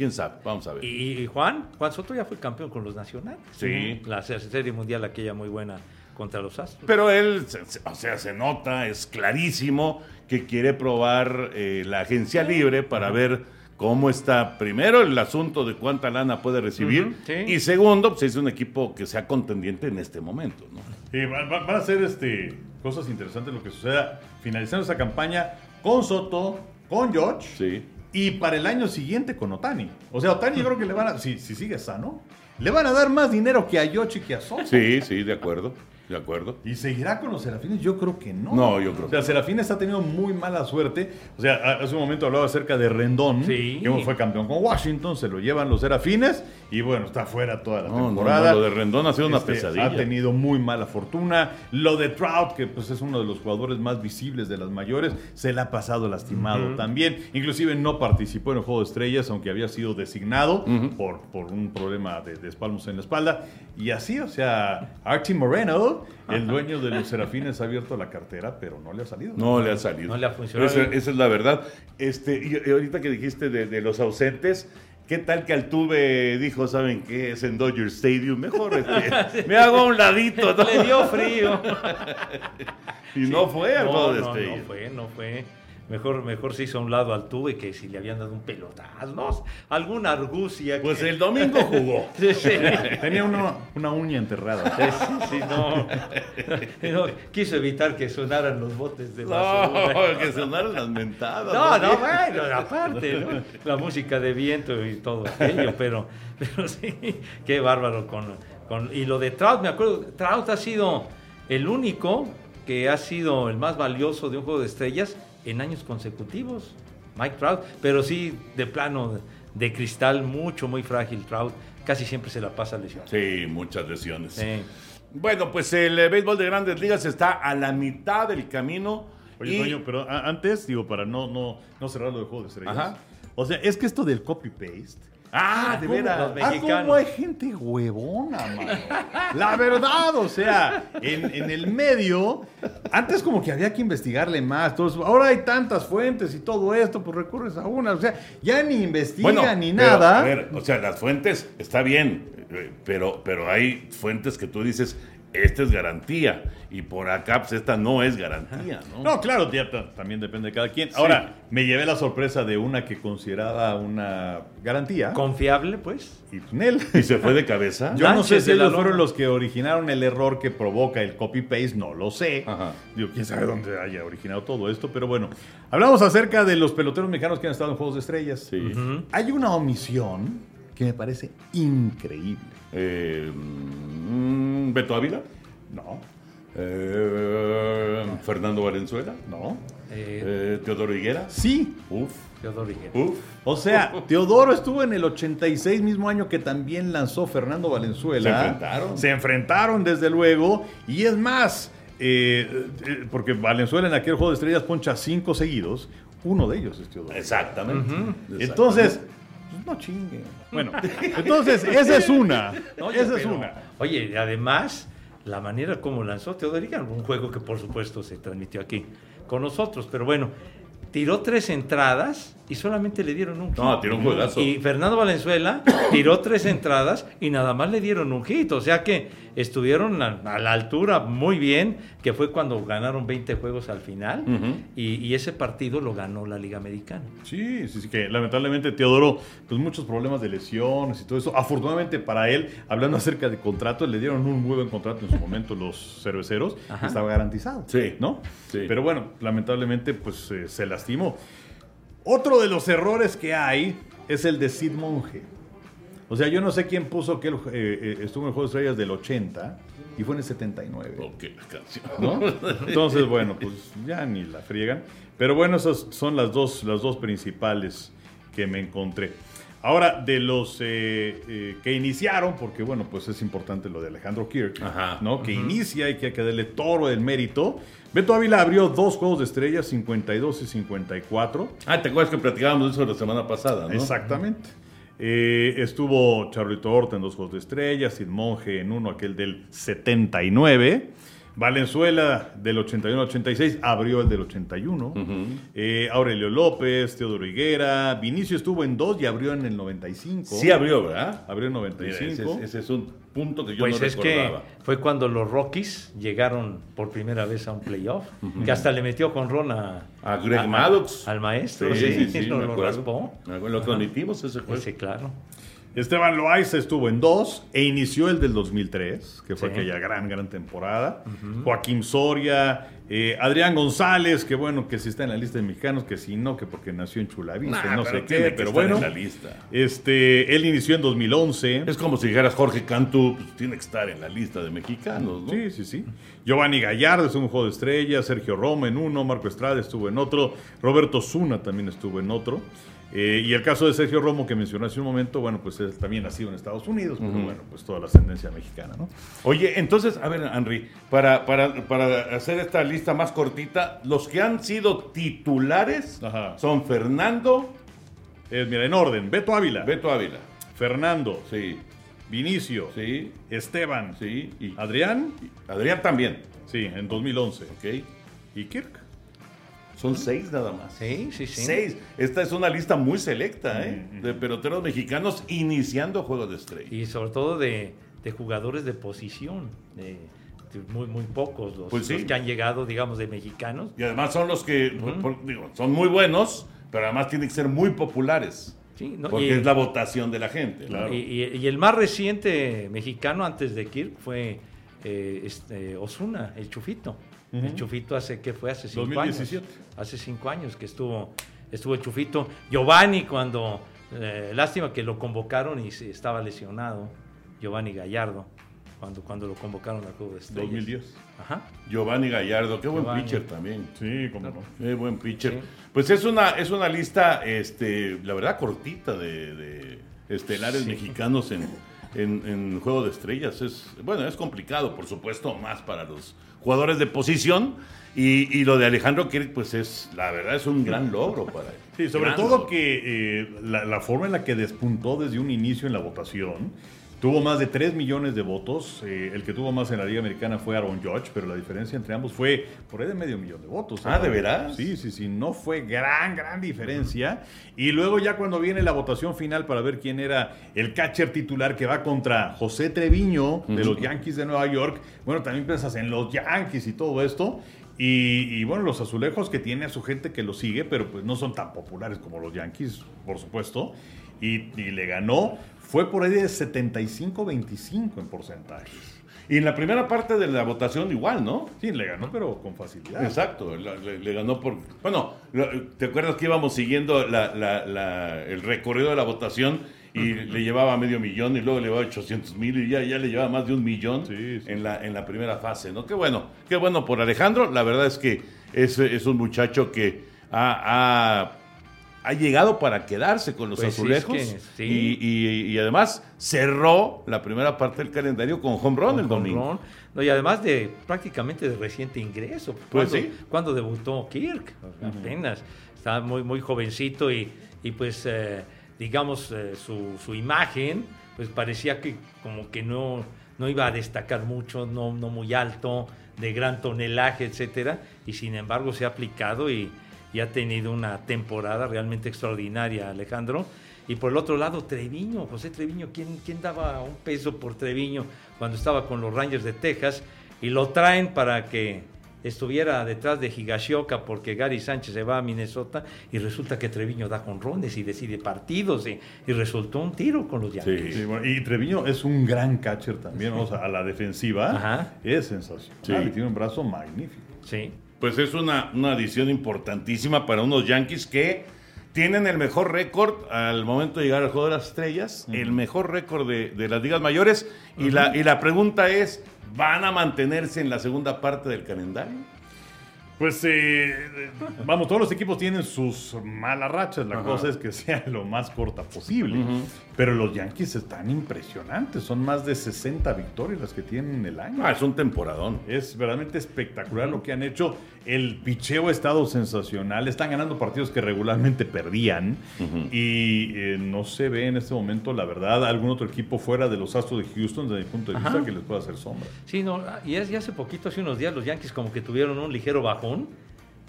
Speaker 2: Quién sabe, vamos a ver.
Speaker 4: Y, y Juan, Juan Soto ya fue campeón con los nacionales.
Speaker 2: Sí.
Speaker 4: La se- serie mundial aquella muy buena contra los Astros.
Speaker 2: Pero él, o sea, se nota, es clarísimo que quiere probar eh, la agencia libre para ver cómo está, primero, el asunto de cuánta lana puede recibir,
Speaker 4: sí.
Speaker 2: y segundo, pues es un equipo que sea contendiente en este momento, ¿no?
Speaker 3: Sí, va- va- van a ser este, cosas interesantes lo que suceda finalizando esa campaña con Soto, con George
Speaker 2: Sí.
Speaker 3: Y para el año siguiente con Otani. O sea, Otani yo creo que le van a, si, si sigue sano, le van a dar más dinero que a George y que a Soto.
Speaker 2: Sí, sí, de acuerdo, de acuerdo.
Speaker 3: ¿Y seguirá con los Serafines? Yo creo que no.
Speaker 2: No, yo creo
Speaker 3: O sea. Serafines ha tenido muy mala suerte. O sea, a- hace un momento hablaba acerca de Rendón,
Speaker 4: Sí.
Speaker 3: que fue campeón con Washington, se lo llevan los Serafines y bueno, está fuera toda la
Speaker 2: No,
Speaker 3: temporada.
Speaker 2: no, lo de Rendón ha sido una
Speaker 3: Este,
Speaker 2: pesadilla.
Speaker 3: Ha tenido muy mala fortuna. Lo de Trout, que pues es uno de los jugadores más visibles de las mayores, se le ha pasado lastimado también. Inclusive no participó en el Juego de Estrellas, aunque había sido designado por, por un problema de, de espalmos en la espalda. Y así, o sea, Archie Moreno, el dueño de los Serafines, ha abierto la cartera, pero no le ha salido.
Speaker 2: No le ha salido.
Speaker 4: No le ha funcionado.
Speaker 2: Esa, esa es la verdad. Este, y, ahorita que dijiste de, de los ausentes, ¿qué tal que Altuve dijo, ¿saben qué? Es en Dodger Stadium. Mejor este, me hago a un ladito. ¿no?
Speaker 4: Le dio frío.
Speaker 2: Y no fue al
Speaker 4: no,
Speaker 2: juego de
Speaker 4: no,
Speaker 2: estrellas.
Speaker 4: no fue, no fue. Mejor, mejor se hizo a un lado al tuve que si le habían dado un pelotazo, ¿no? alguna argucia.
Speaker 2: Pues
Speaker 4: que-
Speaker 2: el domingo jugó.
Speaker 4: Sí, sí.
Speaker 3: Tenía una, una uña enterrada.
Speaker 4: Sí, sí, no. No, Quiso evitar que sonaran los botes de basura.
Speaker 2: No, que sonaron las mentadas.
Speaker 4: No, no, bueno, aparte, ¿no? La música de viento y todo aquello, pero, pero sí, qué bárbaro con, con... Y lo de Trout, me acuerdo, Trout ha sido el único que ha sido el más valioso de un juego de estrellas en años consecutivos, Mike Trout, pero sí, de plano de cristal, mucho, muy frágil Trout, casi siempre se la pasa lesionado.
Speaker 2: Sí, muchas lesiones.
Speaker 4: Sí.
Speaker 2: Bueno, pues el eh, béisbol de grandes ligas está a la mitad del camino.
Speaker 3: Oye,
Speaker 2: y-
Speaker 3: Toño, pero antes, digo, para no, no, no cerrar lo de Juego de Estrellas.
Speaker 2: Ajá.
Speaker 3: O sea, es que esto del copy-paste.
Speaker 2: Ah, de
Speaker 3: ¿cómo-
Speaker 2: veras.
Speaker 3: Ah,
Speaker 4: mexicanos.
Speaker 3: cómo hay gente huevona, mano. La verdad, o sea, en, en el medio, antes como que había que investigarle más. Todo eso. Ahora hay tantas fuentes y todo esto, pues recurres a una. O sea, ya ni investiga ni
Speaker 2: pero,
Speaker 3: nada.
Speaker 2: A ver, o sea, las fuentes está bien, eh, pero, pero hay fuentes que tú dices, esta es garantía. Y por acá, pues esta no es garantía, ¿no?
Speaker 3: No, claro, ya ta- también depende de cada quien. Ahora, me llevé la sorpresa de una que consideraba una garantía.
Speaker 4: Confiable, pues.
Speaker 3: y Nel.
Speaker 2: Y se fue de cabeza.
Speaker 3: Yo no sé si ellos fueron los que originaron el error que provoca el copy-paste, no lo sé.
Speaker 2: Ajá.
Speaker 3: Digo, quién sabe dónde haya originado todo esto, pero bueno. Hablamos acerca de los peloteros mexicanos que han estado en Juegos de Estrellas.
Speaker 2: Sí.
Speaker 3: Hay una omisión que me parece increíble.
Speaker 2: Eh, mm, Beto Ávila.
Speaker 3: No,
Speaker 2: Eh, Fernando Valenzuela.
Speaker 3: no.
Speaker 4: Eh,
Speaker 2: Eh, Teodoro Higuera.
Speaker 3: Sí.
Speaker 2: Uf,
Speaker 4: Teodoro Higuera.
Speaker 2: uf.
Speaker 3: O sea, Teodoro estuvo en el 86, mismo año que también lanzó Fernando Valenzuela.
Speaker 2: Se enfrentaron.
Speaker 3: Se enfrentaron, desde luego. Y es más, eh, porque Valenzuela en aquel juego de estrellas poncha cinco seguidos. Uno de ellos es Teodoro.
Speaker 2: Exactamente.
Speaker 3: Entonces, pues, no chingue. Bueno, entonces, esa es una. Esa es una.
Speaker 4: Oye, además, la manera como lanzó Teodoro Higuera, un juego que por supuesto se transmitió aquí con nosotros, pero bueno, tiró tres entradas y solamente le dieron un hit.
Speaker 2: No, tiró un juegazo.
Speaker 4: Y Fernando Valenzuela tiró tres entradas y nada más le dieron un hit. O sea que estuvieron a, a la altura muy bien, que fue cuando ganaron 20 juegos al final. Y, y ese partido lo ganó la Liga Americana.
Speaker 3: Sí, sí, sí, que lamentablemente Teodoro, pues muchos problemas de lesiones y todo eso. Afortunadamente para él, hablando acerca de contratos, le dieron un muy buen contrato en su momento los cerveceros.
Speaker 4: Ajá.
Speaker 3: Estaba garantizado.
Speaker 2: Sí.
Speaker 3: ¿No?
Speaker 2: Sí.
Speaker 3: Pero bueno, lamentablemente, pues eh, se lastimó. Otro de los errores que hay es el de Sid Monge. O sea, yo no sé quién puso que él eh, eh, estuvo en el Juego de Estrellas del 80 y fue en el 79.
Speaker 2: Ok, la canción.
Speaker 3: ¿no? Entonces, bueno, pues ya ni la friegan. Pero bueno, esas son las dos, las dos principales que me encontré. Ahora, de los eh, eh, que iniciaron, porque bueno, pues es importante lo de Alejandro Kirk,
Speaker 2: Ajá.
Speaker 3: ¿no? Que inicia y que hay que darle toro del mérito. Beto Ávila abrió dos juegos de estrellas, 52 y 54.
Speaker 2: Ah, ¿te acuerdas que platicábamos de eso la semana pasada, no?
Speaker 3: Exactamente. Eh, estuvo Charlito Horta en dos juegos de estrellas, Sid Monge en uno, aquel del 79. Valenzuela del 81 al 86 abrió el del 81. Eh, Aurelio López, Teodoro Higuera. Vinicio estuvo en dos y abrió en el 95.
Speaker 2: Sí abrió, ¿verdad?
Speaker 3: Abrió en
Speaker 2: Mira,
Speaker 3: 95.
Speaker 2: ese, es, ese es un punto que yo
Speaker 4: Pues
Speaker 2: no
Speaker 4: es que
Speaker 2: recordaba.
Speaker 4: fue cuando los Rockies llegaron por primera vez a un playoff, que hasta le metió con Ron a,
Speaker 2: A Greg Maddox.
Speaker 4: al maestro,
Speaker 2: Sí,
Speaker 4: sí,
Speaker 2: sí, sí,
Speaker 4: lo,
Speaker 2: me
Speaker 4: lo
Speaker 2: acuerdo.
Speaker 4: raspó.
Speaker 2: Me Lo ese juego.
Speaker 4: Sí, claro.
Speaker 3: Esteban Loaiza estuvo en dos e inició el del 2003, que fue
Speaker 4: Sí.
Speaker 3: aquella gran, gran temporada. Joaquín Soria, eh, Adrián González, que bueno, que si está en la lista de mexicanos, que si no, que porque nació en Chulavista,
Speaker 2: Nah,
Speaker 3: no sé qué,
Speaker 2: que
Speaker 3: pero bueno.
Speaker 2: en la lista.
Speaker 3: Este, él inició en 2011.
Speaker 2: Es como si dijeras Jorge Cantú, pues tiene que estar en la lista de mexicanos, ¿no?
Speaker 3: Sí, sí, sí. Giovanni Gallardo estuvo en un juego de estrellas, Sergio Roma en uno, Marco Estrada estuvo en otro, Roberto Zuna también estuvo en otro. Eh, y el caso de Sergio Romo que mencionó hace un momento, bueno, pues él también nacido en Estados Unidos, pero bueno, pues toda la ascendencia mexicana, ¿no?
Speaker 2: Oye, entonces, a ver, Henry, para, para, para hacer esta lista más cortita, los que han sido titulares
Speaker 3: Ajá.
Speaker 2: son Fernando,
Speaker 3: Eh, mira, en orden, Beto Ávila,
Speaker 2: Beto Ávila.
Speaker 3: Fernando,
Speaker 2: Sí,
Speaker 3: Vinicio,
Speaker 2: sí,
Speaker 3: Esteban,
Speaker 2: sí. Y
Speaker 3: Adrián,
Speaker 2: Adrián también.
Speaker 3: sí, en 2011.
Speaker 2: Ok.
Speaker 3: ¿Y Kirk?
Speaker 2: Son seis nada más.
Speaker 4: Sí, sí, sí.
Speaker 2: Seis. Esta es una lista muy selecta, ¿eh? De peloteros mexicanos iniciando Juego de Estrella.
Speaker 4: Y sobre todo de, de jugadores de posición, de, de muy, muy pocos los,
Speaker 2: Pues sí.
Speaker 4: los que han llegado, digamos, de mexicanos.
Speaker 2: Y además son los que, por- por- digo, son muy buenos, pero además tienen que ser muy populares.
Speaker 4: Sí, ¿no?
Speaker 2: Porque
Speaker 4: Y-
Speaker 2: es la votación de la gente.
Speaker 4: y- y el más reciente mexicano antes de Kirk fue eh, este, Osuna, el Chufito. El Chufito hace, ¿qué fue? Hace cinco
Speaker 3: 2017.
Speaker 4: años. Hace cinco años que estuvo, estuvo el Chufito. Giovanni cuando, eh, lástima que lo convocaron y se- estaba lesionado, Giovanni Gallardo, cuando, cuando lo convocaron al Juego de Estrellas.
Speaker 3: 2010.
Speaker 4: Ajá.
Speaker 2: Giovanni Gallardo, qué buen pitcher también.
Speaker 3: Sí, cómo no.
Speaker 2: Qué buen pitcher.
Speaker 4: Sí.
Speaker 2: Pues es una, es una lista, este, la verdad, cortita de, de estelares mexicanos en, en, en Juego de Estrellas. Es, bueno, es complicado, por supuesto, más para los jugadores de posición. Y, y lo de Alejandro Kirk, pues es, la verdad, es un gran logro para él.
Speaker 3: Sí, sobre
Speaker 2: Gran
Speaker 3: todo
Speaker 2: logro.
Speaker 3: que eh, la, la forma en la que despuntó desde un inicio en la votación, Tuvo más de 3 millones de votos. eh, el que tuvo más en la Liga Americana fue Aaron Judge, pero la diferencia entre ambos fue por ahí de medio millón de votos.
Speaker 2: Ah, ¿de veras?
Speaker 3: Sí, sí, sí. No fue gran, gran diferencia. Y luego ya cuando viene la votación final para ver quién era el catcher titular que va contra José Treviño de los Yankees de Nueva York, bueno, también piensas en los Yankees y todo esto. Y, y, bueno, los azulejos que tiene a su gente que lo sigue, pero pues no son tan populares como los Yankees, por supuesto. Y, y le ganó, fue por ahí de 75-25 en porcentajes.
Speaker 2: Y en la primera parte de la votación igual, ¿no?
Speaker 3: Sí, le ganó, pero con facilidad.
Speaker 2: Exacto, le, le ganó por... Bueno, ¿te acuerdas que íbamos siguiendo la- la- la- el recorrido de la votación y le llevaba medio millón y luego le llevaba 800 mil y ya, ya le llevaba más de un millón
Speaker 3: Sí, sí.
Speaker 2: En, la, en la primera fase, ¿no? Qué bueno, qué bueno por Alejandro. La verdad es que es, es un muchacho que ha, ha- ha llegado para quedarse con los
Speaker 4: Pues sí,
Speaker 2: azulejos
Speaker 4: es que sí.
Speaker 2: y, y- y además cerró la primera parte del calendario con home run el
Speaker 4: Con
Speaker 2: domingo.
Speaker 4: jonrón. No, y además de prácticamente de reciente ingreso.
Speaker 2: Pues
Speaker 4: Cuando-
Speaker 2: sí.
Speaker 4: Cuando debutó Kirk, apenas. Estaba muy, muy jovencito y, y pues, eh, digamos, eh, su, su imagen, pues parecía que como que no, no iba a destacar mucho, no, no muy alto, de gran tonelaje, etcétera. Y sin embargo se ha aplicado y, y ha tenido una temporada realmente extraordinaria, Alejandro. Y por el otro lado, Treviño, José Treviño, ¿quién, quién daba un peso por Treviño cuando estaba con los Rangers de Texas? Y lo traen para que estuviera detrás de Higashioka porque Gary Sánchez se va a Minnesota y resulta que Treviño da conrones y decide partidos y, y resultó un tiro con los Yankees.
Speaker 3: Sí, bueno, y Treviño es un gran catcher también, o sea, a la defensiva
Speaker 4: Ajá.
Speaker 3: es sensacional.
Speaker 2: Sí.
Speaker 3: y tiene un brazo magnífico.
Speaker 4: Sí.
Speaker 2: Pues es una, una adición importantísima para unos Yankees que tienen el mejor récord al momento de llegar al Juego de las Estrellas, el mejor récord de, de las ligas mayores. y, la, y la pregunta es, ¿van a mantenerse en la segunda parte del calendario?
Speaker 3: Pues eh, vamos, todos los equipos tienen sus malas rachas. La cosa es que sea lo más corta posible. Pero los Yankees están impresionantes. Son más de 60 victorias las que tienen en el año.
Speaker 2: Ah, es un temporadón.
Speaker 3: Es verdaderamente espectacular lo que han hecho. El picheo ha estado sensacional. Están ganando partidos que regularmente perdían. Y eh, no se ve en este momento, la verdad, algún otro equipo fuera de los Astros de Houston, desde mi punto de vista,
Speaker 4: Ajá.
Speaker 3: que les pueda hacer sombra.
Speaker 4: Sí, no, y, es- y hace poquito, hace unos días, los Yankees como que tuvieron un ligero bajón,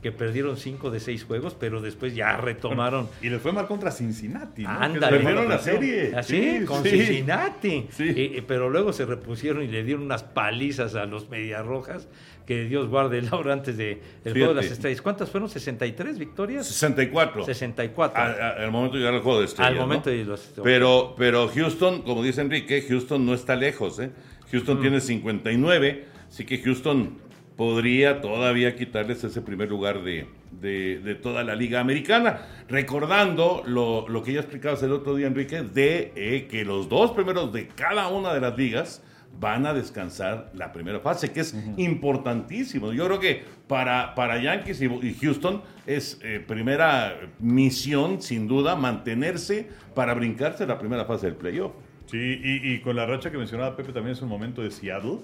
Speaker 4: que perdieron cinco de seis juegos, pero después ya retomaron.
Speaker 3: Y les fue mal contra Cincinnati. ¿no?
Speaker 4: Ándale.
Speaker 2: Perdieron la serie.
Speaker 4: Así,
Speaker 3: Sí,
Speaker 4: con
Speaker 3: sí.
Speaker 4: Cincinnati.
Speaker 2: Sí.
Speaker 4: Pero luego se repusieron y le dieron unas palizas a los Mediarrojas, que Dios guarde el hora antes de el juego de las estrellas. ¿Cuántas fueron? ¿63 victorias?
Speaker 2: 64.
Speaker 4: 64.
Speaker 2: A- a- al momento de llegar al Juego de Estrellas.
Speaker 4: Al momento
Speaker 2: ¿no?
Speaker 4: de los...
Speaker 2: Pero, pero Houston, como dice Enrique, Houston no está lejos. ¿eh? Houston
Speaker 4: Mm.
Speaker 2: tiene 59, así que Houston podría todavía quitarles ese primer lugar de, de- de toda la liga americana. Recordando lo, lo que ya explicabas el otro día, Enrique, de eh, que los dos primeros de cada una de las ligas van a descansar la primera fase, que es importantísimo. Yo creo que para, para Yankees y, y Houston es eh, primera misión, sin duda, mantenerse para brincarse la primera fase del playoff.
Speaker 3: Sí, y, y con la racha que mencionaba Pepe también es un momento de Seattle.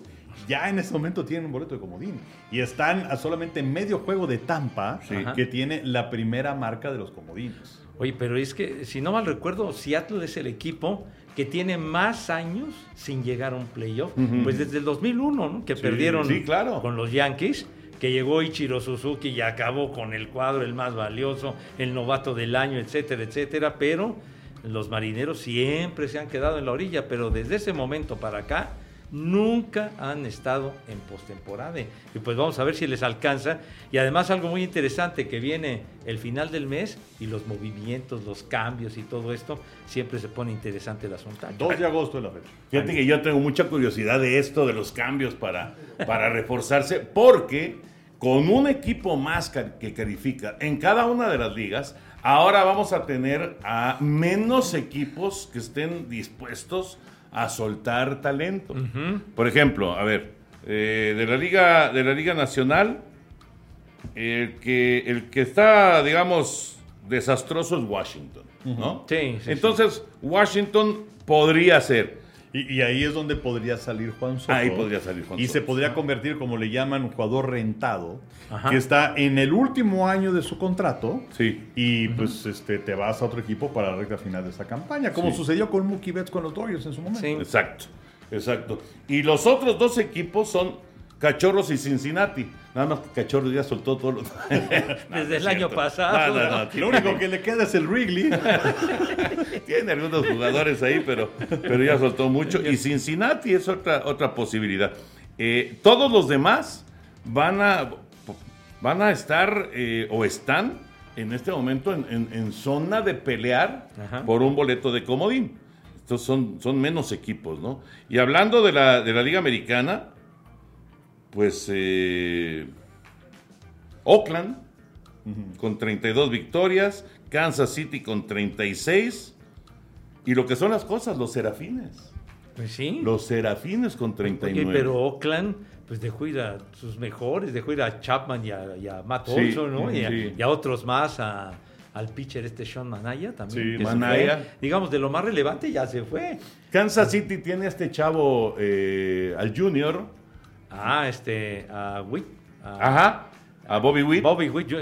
Speaker 3: Ya en este momento tienen un boleto de comodín. Y están a solamente medio juego de Tampa,
Speaker 2: Sí.
Speaker 3: que tiene la primera marca de los comodines.
Speaker 4: Oye, pero es que, si no mal recuerdo, Seattle es el equipo que tiene más años sin llegar a un playoff. Pues desde el 2001, ¿no? Que
Speaker 3: Sí,
Speaker 4: perdieron
Speaker 2: sí, claro.
Speaker 4: con los Yankees, que llegó Ichiro Suzuki y acabó con el cuadro, el más valioso, el novato del año, etcétera, etcétera. Pero los marineros siempre se han quedado en la orilla, pero desde ese momento para acá nunca han estado en postemporada. Y pues vamos a ver si les alcanza. Y además algo muy interesante que viene el final del mes y los movimientos, los cambios y todo esto, siempre se pone interesante el asunto.
Speaker 3: 2 de agosto de la fecha.
Speaker 2: Fíjate que yo tengo mucha curiosidad de esto, de los cambios para, para reforzarse, porque con un equipo más que califica en cada una de las ligas, ahora vamos a tener a menos equipos que estén dispuestos a soltar talento. Por ejemplo, a ver, eh, de la liga de la liga nacional, el que el que está, digamos, desastroso es Washington, ¿no?
Speaker 4: Sí, sí,
Speaker 2: Entonces, Washington podría ser.
Speaker 3: Y, y ahí es donde podría salir Juan Soto.
Speaker 2: Ahí podría salir Juan
Speaker 3: Y
Speaker 2: Soto.
Speaker 3: se podría convertir, como le llaman, un jugador rentado,
Speaker 4: Ajá.
Speaker 3: que está en el último año de su contrato.
Speaker 2: Sí.
Speaker 3: Y pues este, te vas a otro equipo para la recta final de esa campaña, como
Speaker 2: Sí.
Speaker 3: sucedió con Mookie Betts con los Dodgers en su momento.
Speaker 4: Sí.
Speaker 2: Exacto, exacto. Y los otros dos equipos son Cachorros y Cincinnati. Nada más que Cachorros ya soltó todos los...
Speaker 4: Desde el año pasado.
Speaker 2: No, no, no,
Speaker 3: Lo único que le queda es el Wrigley.
Speaker 2: Tiene algunos jugadores ahí, pero, pero ya soltó mucho. Y Cincinnati es otra, otra posibilidad. Eh, todos los demás van a, van a estar eh, o están en este momento en, en- en zona de pelear
Speaker 4: Ajá.
Speaker 2: por un boleto de comodín. Estos son, son menos equipos, ¿no? Y hablando de la, de la Liga Americana, pues eh, Oakland con 32 victorias, Kansas City con 36 y lo que son las cosas, los serafines.
Speaker 4: Pues sí.
Speaker 2: Los serafines con
Speaker 4: Oye,
Speaker 2: 39.
Speaker 4: pero Oakland, pues dejó ir a sus mejores, dejó ir a Chapman y a, y a Matt
Speaker 2: Sí,
Speaker 4: Olson, ¿no? Y a,
Speaker 2: sí.
Speaker 4: y a otros más, a- al pitcher este Sean Manaya también.
Speaker 3: Sí,
Speaker 2: Manaya.
Speaker 4: fue. digamos, de lo más relevante ya se fue.
Speaker 2: Kansas City tiene a este chavo, eh, al Junior,
Speaker 4: Ah, este, a Witt. a
Speaker 2: ajá, a Bobby Witt,
Speaker 4: Bobby Witt yo-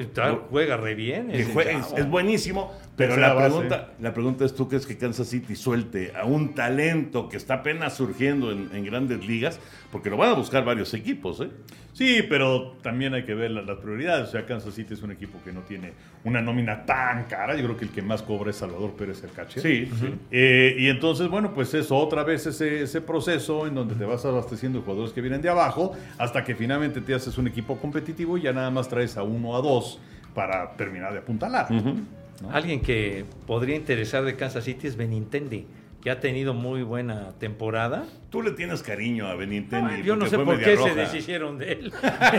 Speaker 4: juega re bien. ese
Speaker 2: es, buenísimo, pero la pregunta, la pregunta es, ¿tú crees que Kansas City suelte a un talento que está apenas surgiendo en, en grandes ligas? Porque lo van a buscar varios equipos, ¿eh?
Speaker 3: Sí, pero también hay que ver la- las prioridades. O sea, Kansas City es un equipo que no tiene una nómina tan cara. Yo creo que el que más cobra es Salvador Pérez el catcher.
Speaker 2: Sí, sí.
Speaker 3: Eh, y entonces, bueno, pues es otra vez ese, ese proceso en donde te vas abasteciendo de jugadores que vienen de abajo hasta que finalmente te haces un equipo competitivo y ya nada más traes a uno o a dos para terminar de apuntalar.
Speaker 4: Alguien que podría interesar de Kansas City es Benintendi, que ha tenido muy buena temporada.
Speaker 2: Tú le tienes cariño a Benintendi.
Speaker 4: Yo no sé por qué se deshicieron de él.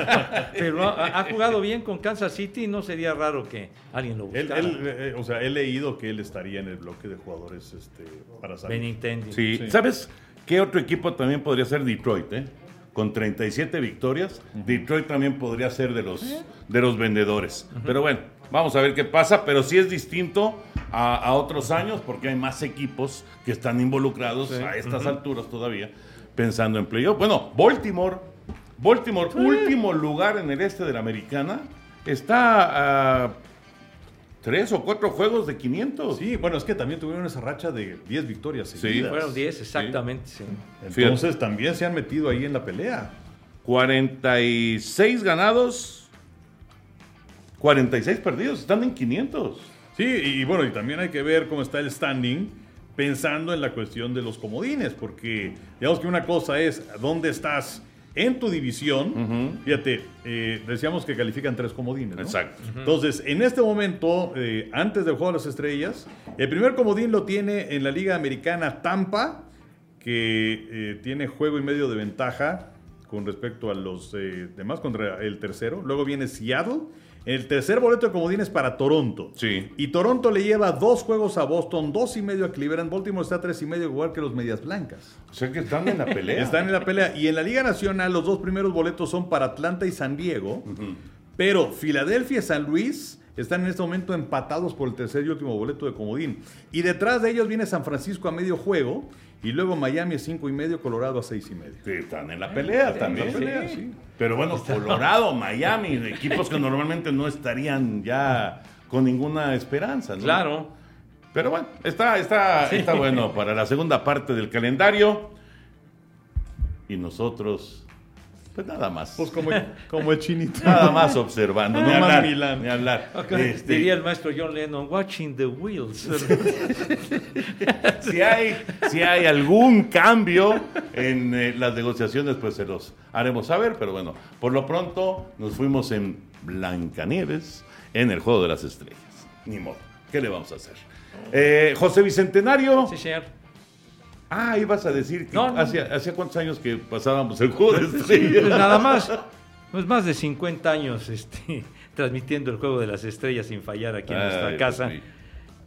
Speaker 4: Pero ha, ha jugado bien con Kansas City y no sería raro que alguien lo buscara.
Speaker 3: él, eh, o sea, he leído que él estaría en el bloque de jugadores este, para salir.
Speaker 4: Benintendi.
Speaker 2: Sí.
Speaker 3: Sí.
Speaker 2: ¿Sabes qué otro equipo también podría ser Detroit, eh? Con 37 victorias, Detroit también podría ser de los, de los vendedores. Pero bueno, vamos a ver qué pasa, pero sí es distinto a, a otros años porque hay más equipos que están involucrados a estas alturas todavía pensando en playoff. Bueno, Baltimore, Baltimore, último lugar en el este de la americana, está a tres o cuatro juegos de 500.
Speaker 3: Sí, bueno, es que también tuvieron esa racha de 10 victorias
Speaker 2: Sí.
Speaker 3: seguidas.
Speaker 4: Fueron 10, exactamente. sí.
Speaker 3: Entonces también se han metido ahí en la pelea.
Speaker 2: 46 ganados, 46 perdidos, están en 500.
Speaker 3: Sí, y bueno, y también hay que ver cómo está el standing pensando en la cuestión de los comodines, porque digamos que una cosa es dónde estás en tu división. Fíjate, eh, decíamos que califican tres comodines. ¿no?
Speaker 2: Exacto.
Speaker 3: Entonces, en este momento, eh, antes del Juego de las Estrellas, el primer comodín lo tiene en la Liga Americana Tampa, que eh, tiene juego y medio de ventaja con respecto a los eh, demás contra el tercero. Luego viene Seattle. El tercer boleto de comodines para Toronto.
Speaker 2: Sí.
Speaker 3: Y Toronto le lleva dos juegos a Boston, dos y medio a Cleveland. Baltimore está a tres y medio igual que los Medias Blancas.
Speaker 2: O sea que están en la pelea.
Speaker 3: Están en la pelea. Y en la Liga Nacional, los dos primeros boletos son para Atlanta y San Diego. Pero Filadelfia y San Luis están en este momento empatados por el tercer y último boleto de comodín. Y detrás de ellos viene San Francisco a medio juego. Y luego Miami a cinco y medio, Colorado a seis y medio.
Speaker 2: Sí, están en la pelea también.
Speaker 3: en la pelea, sí.
Speaker 2: Pero bueno, Colorado, Miami, equipos que normalmente no estarían ya con ninguna esperanza. ¿no?
Speaker 4: Claro.
Speaker 2: Pero bueno, está, está, está bueno para la segunda parte del calendario. Y nosotros, pues nada más.
Speaker 3: Pues como, como el chinito.
Speaker 2: Nada más observando. Ni
Speaker 3: No más
Speaker 2: hablar.
Speaker 3: Milán.
Speaker 2: Ni hablar. Este,
Speaker 4: Diría el maestro John Lennon, watching the wheels.
Speaker 2: si hay, si hay algún cambio en eh, las negociaciones, pues se los haremos saber. Pero bueno, por lo pronto nos fuimos en Blancanieves en el Juego de las Estrellas. Ni modo. ¿Qué le vamos a hacer? Eh, José Bicentenario.
Speaker 4: sí, señor.
Speaker 2: Ah, ibas a decir que
Speaker 4: No, no.
Speaker 2: hacía, hacía cuántos años que pasábamos el Juego de
Speaker 4: Pues
Speaker 2: Estrellas.
Speaker 4: nada más. Pues más de 50 años este, transmitiendo el juego de las estrellas sin fallar aquí en nuestra
Speaker 2: Ay,
Speaker 4: casa.
Speaker 2: Mío.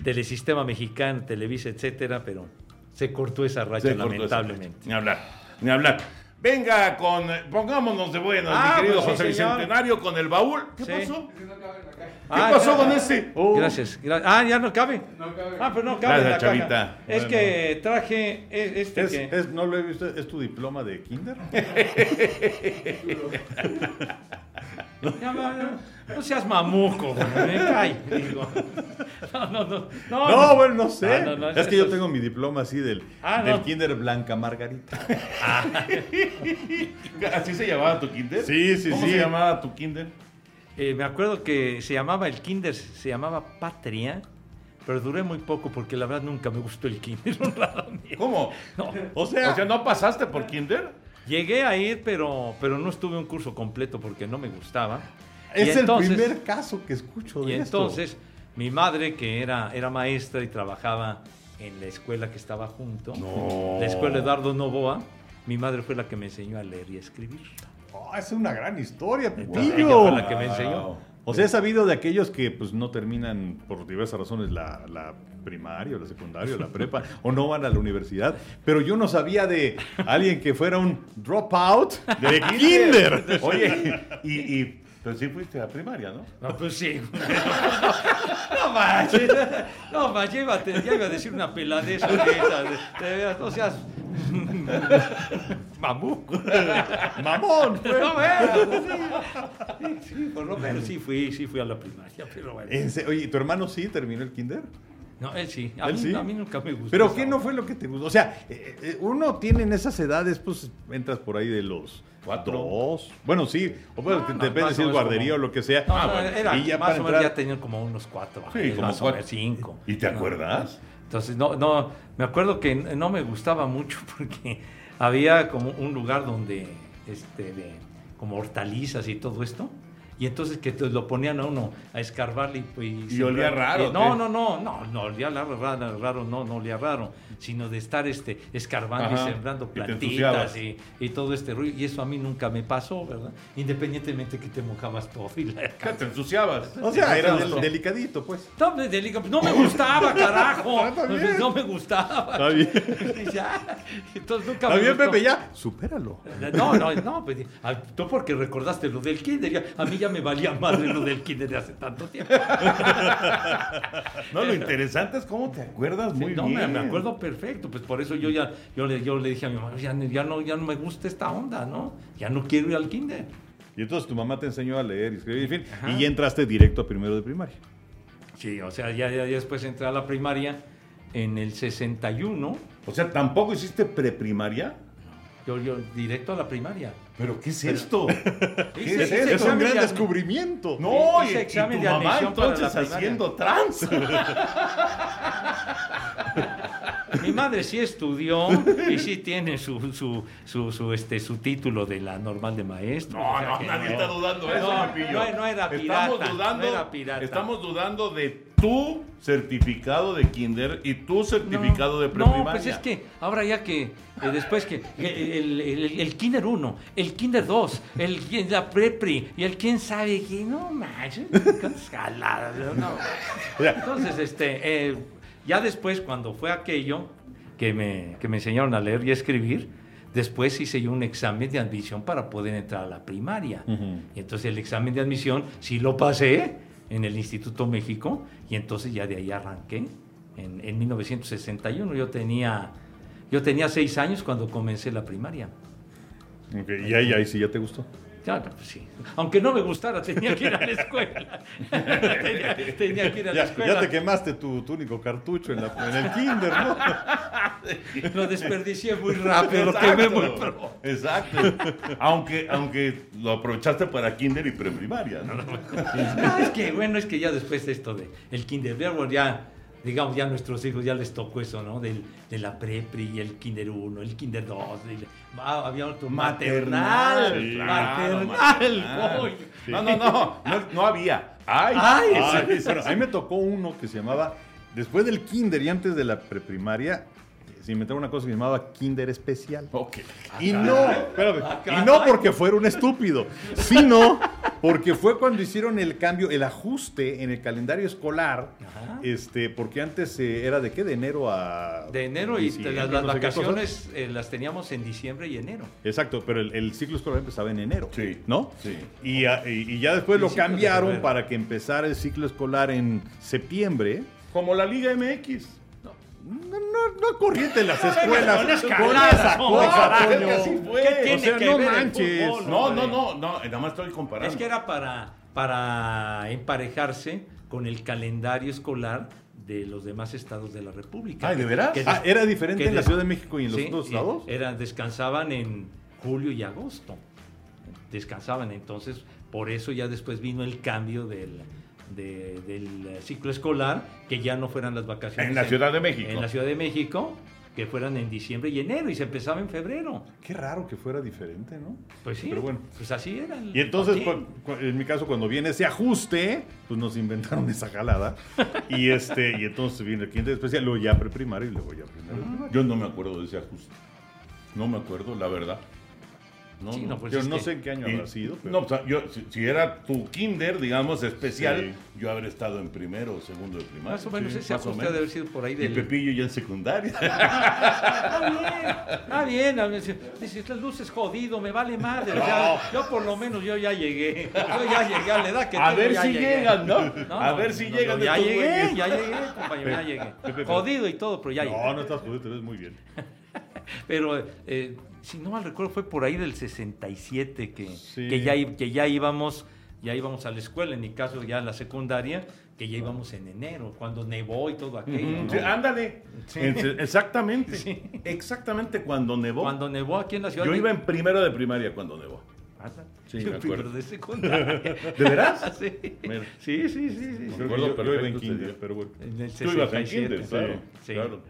Speaker 4: Telesistema mexicano, Televisa, etcétera, pero se cortó esa racha
Speaker 2: Se cortó esa
Speaker 4: lamentablemente.
Speaker 2: racha. Ni hablar, ni hablar. Venga con, pongámonos de buenos,
Speaker 4: Ah,
Speaker 2: mi querido
Speaker 4: pues sí,
Speaker 2: José
Speaker 4: señor.
Speaker 2: Bicentenario, con el baúl. ¿Qué
Speaker 4: Sí.
Speaker 2: pasó? ¿Qué
Speaker 4: Ah,
Speaker 2: pasó
Speaker 4: ya.
Speaker 2: con ese? Oh.
Speaker 4: Gracias, gra- Ah, ya no cabe. Ah, pero no cabe en la
Speaker 2: Gracias,
Speaker 4: caja.
Speaker 2: chavita.
Speaker 4: Es que traje e- este
Speaker 3: Es,
Speaker 4: que...
Speaker 3: es- no lo he visto, ¿es tu diploma de kinder?
Speaker 4: No seas mamuco, güey, me cae. digo. No, no, no. No,
Speaker 3: No, bueno, no sé.
Speaker 4: Ah, no, no,
Speaker 3: es que
Speaker 4: eso
Speaker 3: yo tengo mi diploma así del,
Speaker 4: Ah,
Speaker 3: del
Speaker 4: no.
Speaker 3: kinder Blanca Margarita.
Speaker 2: ¿Así se llamaba tu kinder?
Speaker 3: Sí, sí,
Speaker 2: ¿Cómo
Speaker 3: sí.
Speaker 2: se llamaba tu kinder?
Speaker 4: Eh, me acuerdo que se llamaba el kinder, se llamaba Patria, pero duré muy poco porque la verdad nunca me gustó el kinder.
Speaker 2: ¿Cómo?
Speaker 4: No.
Speaker 3: O sea,
Speaker 2: O sea, ¿no pasaste por kinder?
Speaker 4: Llegué a ir, pero, pero no estuve un curso completo porque no me gustaba.
Speaker 3: es
Speaker 4: Y
Speaker 3: el primer caso que escucho de
Speaker 4: Y
Speaker 3: esto.
Speaker 4: entonces, mi madre, que era, era maestra y trabajaba en la escuela que estaba junto,
Speaker 2: No.
Speaker 4: la escuela Eduardo Novoa, mi madre fue la que me enseñó a leer y a escribir.
Speaker 3: Oh, esa es una gran historia,
Speaker 4: Entonces, ella fue la que me enseñó.
Speaker 3: O sea, he sabido de aquellos que pues no terminan por diversas razones la, la primaria, o la secundaria, o la prepa, o no van a la universidad. Pero yo no sabía de alguien que fuera un dropout de kinder.
Speaker 2: Oye, y, y pues sí fuiste a primaria, ¿no?
Speaker 4: No, pues sí. No manches. No manches, ya iba a te- ya iba a decir una peladez ahorita. De, de veras, no seas mamuco.
Speaker 3: Mamón. fue.
Speaker 4: No, bueno, sí. Sí, por lo menos sí fui, sí fui a la primaria, pero bueno.
Speaker 3: Oye, ¿tu hermano sí terminó el kinder?
Speaker 4: No, él sí. A,
Speaker 3: ¿Él
Speaker 4: mí,
Speaker 3: sí?
Speaker 4: a mí nunca me gustó.
Speaker 3: ¿Pero qué no fue lo que te gustó? O sea, eh, eh, uno tiene en esas edades, pues entras por ahí de los
Speaker 2: Cuatro.
Speaker 3: dos. Bueno, sí, o bueno,
Speaker 4: No,
Speaker 3: depende si
Speaker 4: o
Speaker 3: es guardería
Speaker 4: como-
Speaker 3: o lo que sea.
Speaker 4: No,
Speaker 2: Ah,
Speaker 4: no,
Speaker 2: bueno.
Speaker 4: era,
Speaker 3: y ya
Speaker 4: más
Speaker 3: para
Speaker 4: o menos
Speaker 3: entrar-
Speaker 4: ya tenían como unos cuatro.
Speaker 2: Sí, como
Speaker 4: más o
Speaker 2: cuatro.
Speaker 4: menos cinco.
Speaker 2: ¿Y te
Speaker 4: No,
Speaker 2: acuerdas?
Speaker 4: Entonces, no, no, me acuerdo que no me gustaba mucho porque había como un lugar donde, este, de, como hortalizas y todo esto. Y entonces que te lo ponían a uno a escarbarle y,
Speaker 2: ¿Y olía raro,
Speaker 4: y- no, no, no, no, no olía raro, raro, raro, no, no olía raro, sino de estar este, escarbando
Speaker 2: Ajá,
Speaker 4: y sembrando
Speaker 2: y
Speaker 4: plantitas y, y todo este ruido. Y eso a mí nunca me pasó, ¿verdad? Independientemente que te mojabas todo y la
Speaker 2: ¿Qué, ¿Te ensuciabas?
Speaker 3: O sea, era del- delicadito, pues.
Speaker 4: no, me, delica- no me gustaba, carajo.
Speaker 3: Bien.
Speaker 4: No me gustaba.
Speaker 3: Está bien.
Speaker 4: Y ya. Entonces nunca
Speaker 3: Está
Speaker 4: me
Speaker 3: bien,
Speaker 4: gustó.
Speaker 3: Pepe, ya. Supéralo.
Speaker 4: No, no, no, pues, ah, tú porque recordaste lo del kinder, ya- a mí ya me valía madre lo del kinder de hace tanto tiempo.
Speaker 2: No, lo interesante es cómo te acuerdas muy
Speaker 4: no, me,
Speaker 2: bien.
Speaker 4: me acuerdo perfecto, pues por eso yo ya, yo le, yo le dije a mi mamá, ya, ya no, ya no me gusta esta onda, ¿no? Ya no quiero ir al kinder.
Speaker 3: Y entonces tu mamá te enseñó a leer y escribir, en fin,
Speaker 4: Ajá.
Speaker 3: y ya entraste directo a primero de primaria.
Speaker 4: Sí, o sea, ya, ya, ya después entré a la primaria en el 61,
Speaker 2: O sea, ¿tampoco hiciste preprimaria?
Speaker 4: yo, yo directo a la primaria.
Speaker 2: ¿Pero qué es esto? ¿Qué es eso?
Speaker 3: Es un gran
Speaker 4: de
Speaker 3: descubrimiento.
Speaker 2: No, y, y
Speaker 4: examen
Speaker 2: tu
Speaker 4: de
Speaker 2: mamá entonces haciendo trans.
Speaker 4: Mi madre sí estudió y sí tiene su, su, su, su, este, su título de la normal de maestro.
Speaker 2: No,
Speaker 4: O sea
Speaker 2: no,
Speaker 4: que
Speaker 2: nadie
Speaker 4: no.
Speaker 2: está dudando eso,
Speaker 4: No, no, no era pirata,
Speaker 2: Estamos dudando,
Speaker 4: no era pirata.
Speaker 2: Estamos dudando de tu certificado de kinder y tu certificado de
Speaker 4: No,
Speaker 2: preprimaria.
Speaker 4: pues es que ahora ya que eh, después que eh, el, el- el Kinder 1, el Kinder 2, el, la Prepri y el quién sabe qué, no manches, cuántas jaladas, no. Entonces, este, eh, ya después cuando fue aquello que me, que me enseñaron a leer y a escribir, después hice yo un examen de admisión para poder entrar a la primaria. Y entonces el examen de admisión sí lo pasé en el Instituto México y entonces ya de ahí arranqué. En, en 1961 yo tenía, yo tenía seis años cuando comencé la primaria.
Speaker 3: Y ahí, ahí sí ya te gustó.
Speaker 4: Ya, pues sí. Aunque no me gustara, tenía que ir a la escuela. tenía, tenía que ir a la
Speaker 3: Ya,
Speaker 4: escuela.
Speaker 3: ya te quemaste tu, tu único cartucho en, la- en el kinder, ¿no?
Speaker 4: Lo desperdicié muy rápido, lo quemé muy
Speaker 2: Exacto,
Speaker 4: pro.
Speaker 2: exacto. aunque, aunque lo aprovechaste para kinder y preprimaria, ¿no?
Speaker 4: No, es que bueno, es que ya después de esto de el Kinder ya digamos ya a nuestros hijos ya les tocó eso, ¿no? Del, de la prepri, el Kinder 1, el Kinder 2, el- ah, había otro
Speaker 2: Maternal,
Speaker 4: maternal,
Speaker 2: claro,
Speaker 4: maternal,
Speaker 2: maternal.
Speaker 4: coño.
Speaker 2: No, no, no, no, no había. Ay,
Speaker 4: Ay,
Speaker 2: sí, sí,
Speaker 3: bueno,
Speaker 2: sí.
Speaker 3: a mí me tocó uno que se llamaba, después del kinder y antes de la preprimaria, se inventaron una cosa que se llamaba kinder especial.
Speaker 2: Ok.
Speaker 3: Y no, espérame,
Speaker 4: Ah,
Speaker 3: y no porque fuera un estúpido, sino Porque fue cuando hicieron el cambio, el ajuste en el calendario escolar. Este, porque antes eh, era de qué? De enero a.
Speaker 4: De enero y
Speaker 3: diciembre,
Speaker 4: las,
Speaker 3: no sé
Speaker 4: vacaciones eh, las teníamos en diciembre y enero.
Speaker 3: Exacto, pero el, el ciclo escolar empezaba en enero.
Speaker 2: Sí.
Speaker 3: ¿No?
Speaker 2: Sí.
Speaker 3: Y, a- y- y ya después lo
Speaker 4: de
Speaker 3: cambiaron para que empezara el ciclo escolar en septiembre.
Speaker 2: Como la Liga MX.
Speaker 3: No, no, no corriente en las escuelas.
Speaker 2: así fue.
Speaker 4: ¿Qué
Speaker 2: O
Speaker 4: tiene
Speaker 3: sea,
Speaker 4: que
Speaker 3: no
Speaker 4: ver el
Speaker 3: manches.
Speaker 4: fútbol,
Speaker 2: No, no, no, no, nada más estoy comparando.
Speaker 4: Es que era para, para emparejarse con el calendario escolar de los demás estados de la República.
Speaker 2: Ay, ¿de veras?
Speaker 4: Que
Speaker 3: Ah, ¿era diferente en la Ciudad de México y en los
Speaker 4: Sí,
Speaker 3: otros estados?
Speaker 4: Era, descansaban en julio y agosto. Descansaban, entonces, por eso ya después vino el cambio del, de- del ciclo escolar, que ya no fueran las vacaciones.
Speaker 2: En la Ciudad de México.
Speaker 4: En la Ciudad de México, que fueran en diciembre y enero, y se empezaba en febrero.
Speaker 3: Qué raro que fuera diferente, ¿no?
Speaker 4: Pues sí,
Speaker 3: Pero bueno.
Speaker 4: pues así era. el
Speaker 3: Y entonces, en mi caso, cuando viene ese ajuste, pues nos inventaron esa jalada. y este, y entonces viene el quinto especial, luego ya preprimario y luego ya primero.
Speaker 2: Yo no me acuerdo de ese ajuste. No me acuerdo, la verdad. No,
Speaker 4: Sí,
Speaker 2: no.
Speaker 4: no, pues
Speaker 3: Yo no
Speaker 4: que-
Speaker 3: sé en qué año
Speaker 2: Y-
Speaker 3: habrá sido, pero
Speaker 2: No, o sea, yo, si, si era tu kinder, digamos, especial,
Speaker 3: Sí.
Speaker 2: yo habré estado en primero o segundo de primaria.
Speaker 4: Más o menos
Speaker 2: Sí,
Speaker 4: ese
Speaker 2: más o
Speaker 4: ajuste debe
Speaker 2: menos.
Speaker 4: haber sido por ahí
Speaker 2: Y
Speaker 4: del...
Speaker 2: Pepillo ya en secundaria.
Speaker 4: Está bien, está bien. a ver, si- Dice, las luces jodido, me vale madre. o sea, yo por lo menos yo ya llegué. Yo ya llegué a la edad que
Speaker 2: A
Speaker 4: tengo,
Speaker 2: ver si
Speaker 4: llegué.
Speaker 2: llegan, ¿no?
Speaker 4: No,
Speaker 2: A
Speaker 4: no,
Speaker 2: ver si
Speaker 4: no,
Speaker 2: llegan
Speaker 4: no, Ya llegué,
Speaker 2: güeyes.
Speaker 4: ya llegué, compañero, ya llegué. Jodido y todo, pero ya
Speaker 3: no,
Speaker 4: llegué.
Speaker 3: no estás jodido, te ves muy bien.
Speaker 4: Pero, eh, si no mal recuerdo, fue por ahí del 67 que,
Speaker 3: Sí.
Speaker 4: que, ya, que ya íbamos ya íbamos a la escuela, en mi caso ya a la secundaria, que ya íbamos en enero, cuando nevó y todo aquello. ¿no?
Speaker 2: sí, ándale.
Speaker 4: Sí.
Speaker 2: En- Exactamente.
Speaker 4: Sí.
Speaker 2: Exactamente cuando nevó.
Speaker 4: Cuando nevó aquí en la ciudad
Speaker 2: Yo
Speaker 4: de-
Speaker 2: iba en primero de primaria cuando nevó. Sí,
Speaker 4: Yo
Speaker 2: me acuerdo.
Speaker 4: de secundaria.
Speaker 2: ¿De veras?
Speaker 4: sí. Sí, sí, sí, sí.
Speaker 3: Yo,
Speaker 2: acuerdo
Speaker 3: yo- yo iba en kinder, pero bueno.
Speaker 4: En el
Speaker 2: Tú ibas en
Speaker 4: 67.
Speaker 2: kinder, claro.
Speaker 4: Sí.
Speaker 2: claro.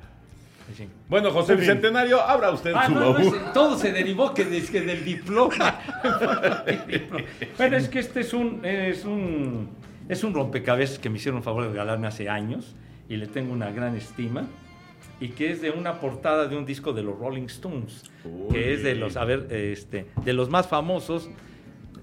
Speaker 2: Bueno, José Bicentenario, abra usted
Speaker 4: Ah,
Speaker 2: su
Speaker 4: no, no, es- todo se derivó que, de- que del diploma. Pero es que este es un, es un, es un rompecabezas que me hicieron favor de regalarme hace años y le tengo una gran estima y que es de una portada de un disco de los Rolling Stones,
Speaker 2: Uy.
Speaker 4: que es de los, a ver, este, de los más famosos.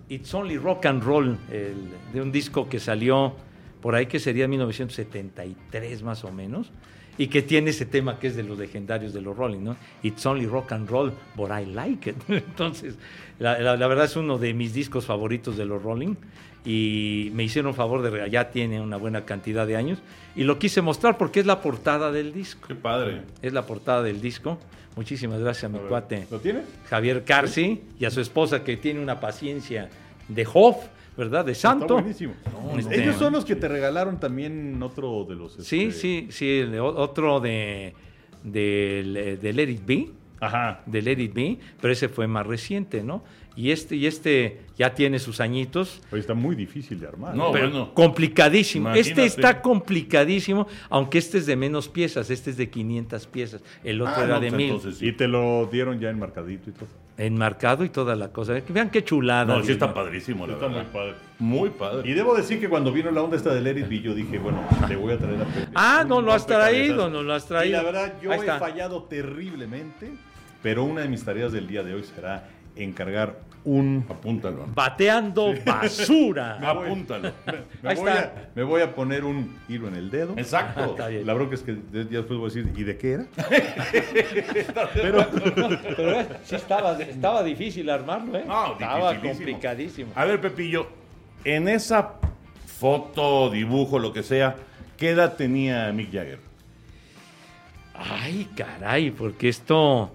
Speaker 4: It's Only Rock and Roll, el- de un disco que salió por ahí que sería 1973 más o menos, y que tiene ese tema que es de los legendarios de los Rolling, ¿no? It's Only Rock and Roll, but I like it. Entonces, la, la- la verdad es uno de mis discos favoritos de los Rolling, y me hicieron favor de ya tiene una buena cantidad de años, y lo quise mostrar porque es la portada del disco,
Speaker 2: Qué padre.
Speaker 4: es la portada del disco. Muchísimas gracias a mi
Speaker 3: A
Speaker 4: cuate.
Speaker 3: ¿Lo tienes?
Speaker 4: Javier Carci y a su esposa que tiene una paciencia de Hoff, ¿verdad? De
Speaker 3: Está
Speaker 4: santo.
Speaker 3: buenísimo.
Speaker 4: Este-
Speaker 3: Ellos son los que te regalaron también otro de los.
Speaker 4: Sí,
Speaker 3: este,
Speaker 4: sí, sí, el de- otro de, de, de Let It Be,
Speaker 3: Ajá.
Speaker 4: de Let It Be, pero ese fue más reciente, ¿no? Y este, y este ya tiene sus añitos,
Speaker 3: Oye, está muy difícil de armar.
Speaker 2: No,
Speaker 4: pero
Speaker 2: bueno.
Speaker 4: complicadísimo. Este está complicadísimo, aunque este es de menos piezas, este es de 500 piezas, el otro
Speaker 2: Ah,
Speaker 4: era
Speaker 2: no,
Speaker 4: de
Speaker 2: pues
Speaker 4: 1000,
Speaker 2: entonces sí.
Speaker 3: Y te lo dieron ya enmarcadito y todo.
Speaker 4: Enmarcado y toda la cosa. Vean qué chulada.
Speaker 2: No, sí está padrísimo, la
Speaker 3: Está muy padre.
Speaker 2: Muy padre.
Speaker 3: Y debo decir que cuando vino la onda esta de Let It Be, yo dije, bueno, te voy a traer a Pepe.
Speaker 4: Ah, no lo has traído, no lo has traído.
Speaker 3: Y la verdad, yo he fallado terriblemente, pero una de mis tareas del día de hoy será encargar un...
Speaker 2: Apúntalo.
Speaker 4: Bateando basura.
Speaker 2: Apúntalo.
Speaker 3: Me voy, a, me voy a poner un hilo en el dedo.
Speaker 2: Exacto.
Speaker 4: Está bien.
Speaker 3: La bronca es que ya después voy a decir, ¿y de qué era? pero,
Speaker 4: Pero eh, sí estaba, estaba difícil armarlo, ¿eh?
Speaker 2: No,
Speaker 4: estaba complicadísimo.
Speaker 2: A ver, Pepillo, en esa foto, dibujo, lo que sea, ¿qué edad tenía Mick Jagger?
Speaker 4: Ay, caray, porque esto,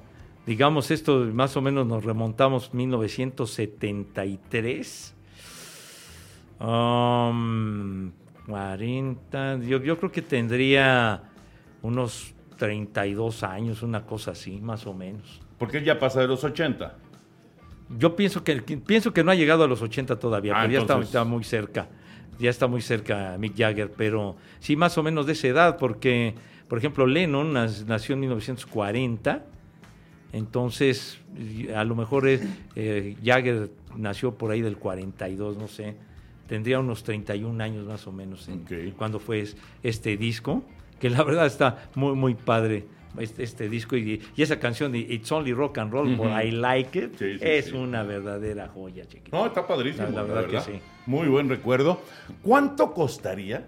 Speaker 4: digamos, esto más o menos nos remontamos 1973. Um, 40, yo, yo creo que tendría unos 32 años, una cosa así, más o menos.
Speaker 2: Porque él ya pasa de los 80.
Speaker 4: Yo pienso que, pienso que no ha llegado a los 80 todavía,
Speaker 2: Ah,
Speaker 4: pero ya está, muy cerca. Ya está muy cerca Mick Jagger, pero sí más o menos de esa edad, porque, por ejemplo, Lennon nació en 1940, entonces a lo mejor es, eh, Jagger nació por ahí del 42, no sé, tendría unos 31 años más o menos en-
Speaker 2: Ok.
Speaker 4: cuando fue es- este disco, que la verdad está muy, muy padre, este, este disco y, y esa canción de It's Only Rock and Roll, but I Like It,
Speaker 2: Sí, sí,
Speaker 4: es
Speaker 2: sí.
Speaker 4: una verdadera joya, chiquito.
Speaker 2: No, está padrísimo.
Speaker 4: La- la verdad que sí.
Speaker 2: Muy buen recuerdo. ¿Cuánto costaría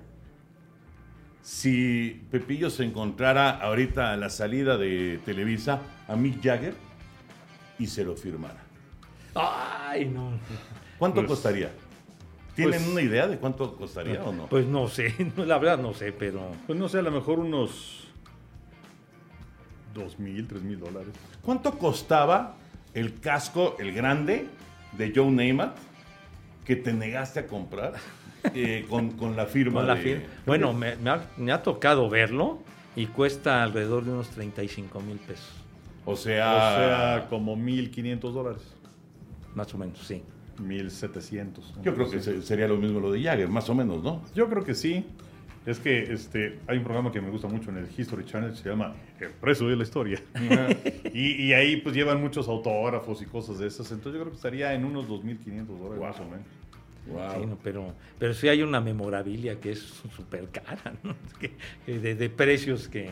Speaker 2: si Pepillo se encontrara ahorita a la salida de Televisa a Mick Jagger y se lo firmara?
Speaker 4: Ay, no.
Speaker 2: ¿Cuánto
Speaker 3: Pues-
Speaker 2: costaría? ¿Tienen
Speaker 3: pues-
Speaker 2: una idea de cuánto costaría o no?
Speaker 4: Pues no sé, no, la verdad no sé, pero...
Speaker 3: Pues no sé, a lo mejor unos dos mil, tres mil dólares.
Speaker 2: ¿Cuánto costaba el casco, el grande, de Joe Namath que te negaste a comprar eh, con, con la firma?
Speaker 4: con la
Speaker 2: de-
Speaker 4: firma. Bueno, me, me ha, me ha tocado verlo y cuesta alrededor de unos 35 mil pesos,
Speaker 2: O
Speaker 3: O
Speaker 2: sea,
Speaker 3: sea, como mil quinientos dólares.
Speaker 4: más o menos, sí.
Speaker 3: Mil setecientos.
Speaker 2: yo creo que se- sería lo mismo lo de Jagger, más o menos, ¿no?
Speaker 3: Yo creo que sí. Es que este, hay un programa que me gusta mucho en el History Channel, se llama El preso de la historia. y, y ahí pues llevan muchos autógrafos y cosas de esas. Entonces yo creo que estaría en unos 2.500 dólares más o menos.
Speaker 2: Wow.
Speaker 4: Sí, no, pero, pero sí hay una memorabilia que es súper cara, que de, de precios que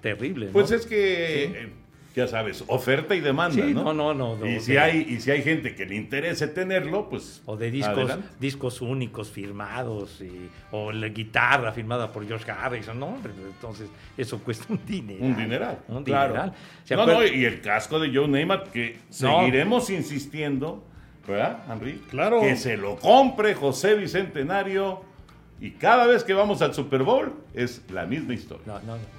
Speaker 4: terribles. ¿no?
Speaker 2: Pues es que, eh, ya sabes, oferta y demanda,
Speaker 4: Sí,
Speaker 2: ¿no?
Speaker 4: no, no,
Speaker 2: y, si hay, y si hay gente que le interese tenerlo, pues.
Speaker 4: O de discos,
Speaker 2: adelante.
Speaker 4: discos únicos firmados, y- o la guitarra firmada por George Harrison, ¿no? Hombre, entonces eso cuesta un dinero.
Speaker 2: Un dineral.
Speaker 4: Un
Speaker 2: claro.
Speaker 4: dineral.
Speaker 2: Y el casco de Joe Namath, que seguiremos insistiendo, ¿verdad, Henry?
Speaker 3: Claro.
Speaker 2: Que se lo compre José Bicentenario. Y cada vez que vamos al Super Bowl es la misma historia.
Speaker 4: No, no, no.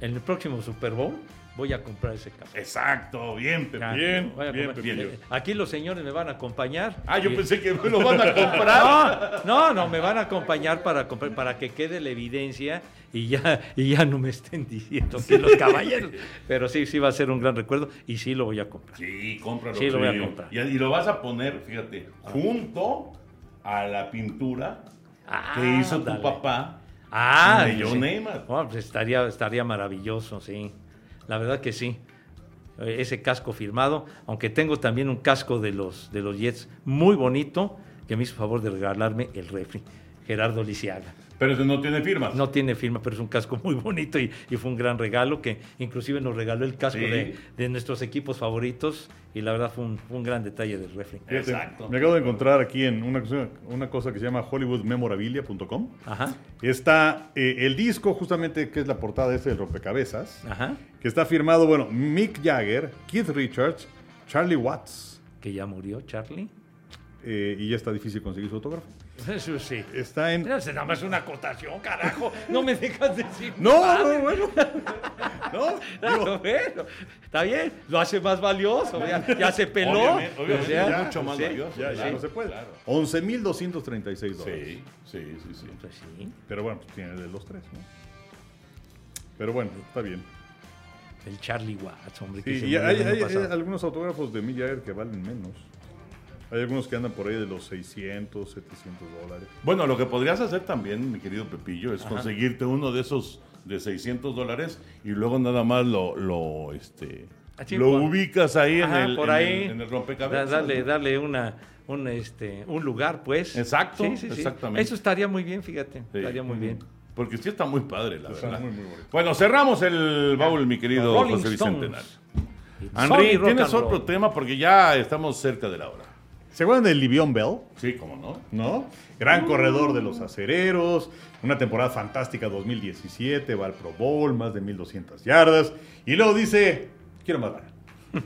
Speaker 4: En el próximo Super Bowl voy a comprar ese casco.
Speaker 2: Exacto, bien, Pepe.
Speaker 4: Ah,
Speaker 3: bien, bien.
Speaker 2: Pepillo.
Speaker 4: Eh, Aquí los señores me van a acompañar.
Speaker 2: Ah, yo pensé que me lo van a comprar.
Speaker 4: No, no, no, me van a acompañar para comprar, para que quede la evidencia y ya, y ya no me estén diciendo que los caballeros. Pero sí, sí va a ser un gran recuerdo y sí lo voy a comprar.
Speaker 2: Sí, cómpralo.
Speaker 4: Sí, lo voy a comprar.
Speaker 2: Y, y lo vas a poner, fíjate, junto a la pintura
Speaker 4: Ah,
Speaker 2: que hizo tu papá.
Speaker 4: Ah,
Speaker 2: de Joe
Speaker 4: sí.
Speaker 2: Namath.
Speaker 4: Oh, pues estaría, estaría maravilloso, sí. La verdad que sí. Eh, Ese casco firmado, aunque tengo también un casco de los, de los Jets muy bonito, que me hizo favor de regalarme el refri, Gerardo Lisiaga.
Speaker 2: Pero ese no tiene firmas.
Speaker 4: No tiene firma, pero es un casco muy bonito y, y fue un gran regalo que inclusive nos regaló el casco
Speaker 2: Sí.
Speaker 4: de, de nuestros equipos favoritos y la verdad fue un, fue un gran detalle del refri.
Speaker 3: Fíjate,
Speaker 2: Exacto.
Speaker 3: Me acabo de encontrar aquí en una, cosa- una cosa que se llama hollywoodmemorabilia.com.
Speaker 4: Ajá,
Speaker 3: Está eh, el disco, justamente, que es la portada este del rompecabezas,
Speaker 4: ajá,
Speaker 3: que está firmado, bueno, Mick Jagger, Keith Richards, Charlie Watts,
Speaker 4: que ya murió Charlie.
Speaker 3: eh, y ya está difícil conseguir su autógrafo.
Speaker 4: Eso sí.
Speaker 3: Está en...
Speaker 4: Se nada más una acotación, carajo. No me dejas decir.
Speaker 3: No,
Speaker 4: nada.
Speaker 3: no, bueno. No,
Speaker 4: Claro, bueno, está bien, lo hace más valioso, ya, ya se peló.
Speaker 2: Obviamente, obviamente,
Speaker 4: O sea,
Speaker 2: ya mucho más
Speaker 4: sí,
Speaker 2: valioso.
Speaker 3: ya, ya no se puede.
Speaker 2: claro.
Speaker 3: 11.236 dólares.
Speaker 2: Sí, sí, sí, sí.
Speaker 4: Pues sí,
Speaker 3: Pero bueno, pues tiene de los tres, ¿no? Pero bueno, está bien.
Speaker 4: el Charlie Watts, hombre, que
Speaker 3: Sí,
Speaker 4: se
Speaker 3: y
Speaker 4: murió
Speaker 3: hay, hay- hay algunos autógrafos de Jagger que valen menos. Hay algunos que andan por ahí de los 600, 700 dólares.
Speaker 2: Bueno, lo que podrías hacer también, mi querido Pepillo, es conseguirte uno de esos de 600 dólares y luego nada más lo, lo, este, lo ubicas ahí, en,
Speaker 4: Ajá,
Speaker 2: el,
Speaker 4: por
Speaker 2: en
Speaker 4: ahí.
Speaker 2: el- en el rompecabezas.
Speaker 4: Da- Darle, darle una, un, este, un lugar, pues.
Speaker 2: Exacto,
Speaker 4: Sí, sí, sí.
Speaker 2: exactamente.
Speaker 4: Eso estaría muy bien, fíjate.
Speaker 2: Sí.
Speaker 4: Estaría muy bien.
Speaker 2: Porque sí está muy padre, la
Speaker 3: Está
Speaker 2: verdad.
Speaker 3: muy, muy bonito.
Speaker 2: Bueno, cerramos el baúl, mi querido
Speaker 4: Rolling
Speaker 2: José. Bicentenario. Henry, ¿tienes otro
Speaker 4: roll.
Speaker 2: tema? Porque ya estamos cerca de la hora.
Speaker 3: ¿Se acuerdan de Livion Bell?
Speaker 2: Sí, cómo no.
Speaker 3: ¿No? Gran corredor de los acereros, una temporada fantástica 2017, va al Pro Bowl, más de 1200 yardas, y luego dice, quiero más.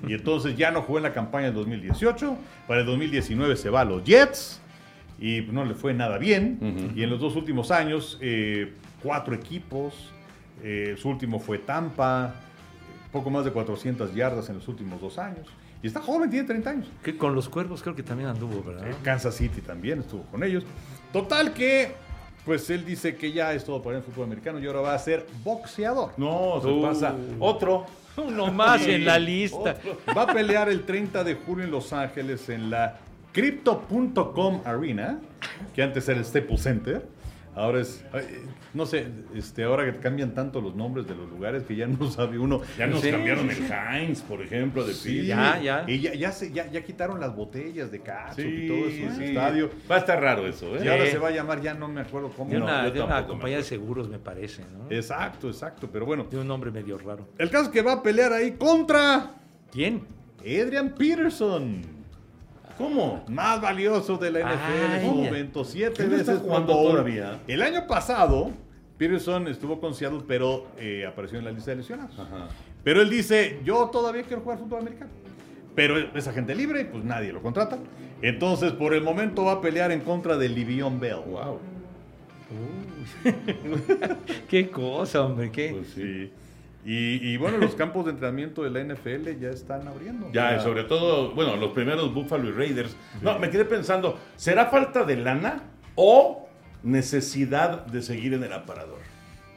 Speaker 3: Y entonces ya no jugó en la campaña del 2018, para el 2019 se va a los Jets, y no le fue nada bien, y en los dos últimos años, eh, cuatro equipos, eh, su último fue Tampa, poco más de 400 yardas en los últimos dos años, y está joven, tiene 30 años.
Speaker 4: Que con los cuervos creo que también anduvo, ¿verdad?
Speaker 3: Kansas City también estuvo con ellos. Total que, pues él dice que ya es todo para el fútbol americano y ahora va a ser boxeador.
Speaker 2: No, se
Speaker 4: Uh.
Speaker 2: pasa. Otro.
Speaker 4: Uno más
Speaker 3: Sí,
Speaker 4: en la lista.
Speaker 3: Va a pelear el 30 de julio en Los Ángeles en la Crypto.com Arena, que antes era el Staples Center. Ahora es, no sé, este, ahora que cambian tanto los nombres de los lugares que ya no sabe uno.
Speaker 2: Ya nos
Speaker 4: Sí,
Speaker 2: cambiaron
Speaker 4: sí,
Speaker 2: el Heinz, por ejemplo, de
Speaker 3: Sí,
Speaker 2: Pil.
Speaker 4: Ya, ya.
Speaker 3: Y ya, ya, se, ya, ya quitaron las botellas de catsup
Speaker 2: Sí,
Speaker 3: y todo eso en el estadio.
Speaker 2: Va a estar raro eso, ¿eh?
Speaker 3: Y ahora se va a llamar, ya no me acuerdo cómo.
Speaker 4: De
Speaker 2: No,
Speaker 4: una,
Speaker 2: yo
Speaker 4: de una compañía de seguros, me parece, ¿no?
Speaker 3: Exacto, exacto. Pero bueno,
Speaker 4: De un nombre medio raro.
Speaker 3: el caso es que va a pelear ahí contra
Speaker 4: ¿Quién?
Speaker 3: Adrian Peterson.
Speaker 2: ¿Cómo?
Speaker 3: Más valioso de la NFL en su momento. Siete
Speaker 2: ¿Qué no
Speaker 3: veces Bowl.
Speaker 2: todavía?
Speaker 3: El año pasado, Peterson estuvo con Seattle, pero eh, apareció en la lista de lesionados.
Speaker 2: Ajá.
Speaker 3: Pero él dice, yo todavía quiero jugar fútbol americano. Pero es agente libre, pues nadie lo contrata. Entonces, por el momento va a pelear en contra de Livion Bell.
Speaker 2: Wow.
Speaker 4: Qué cosa, hombre, qué.
Speaker 2: Pues sí.
Speaker 3: Y bueno, los campos de entrenamiento de la NFL ya están abriendo.
Speaker 2: Ya, y sobre todo, bueno, los primeros Buffalo y Raiders. No, me quedé pensando, ¿será falta de lana o necesidad de seguir en el aparador?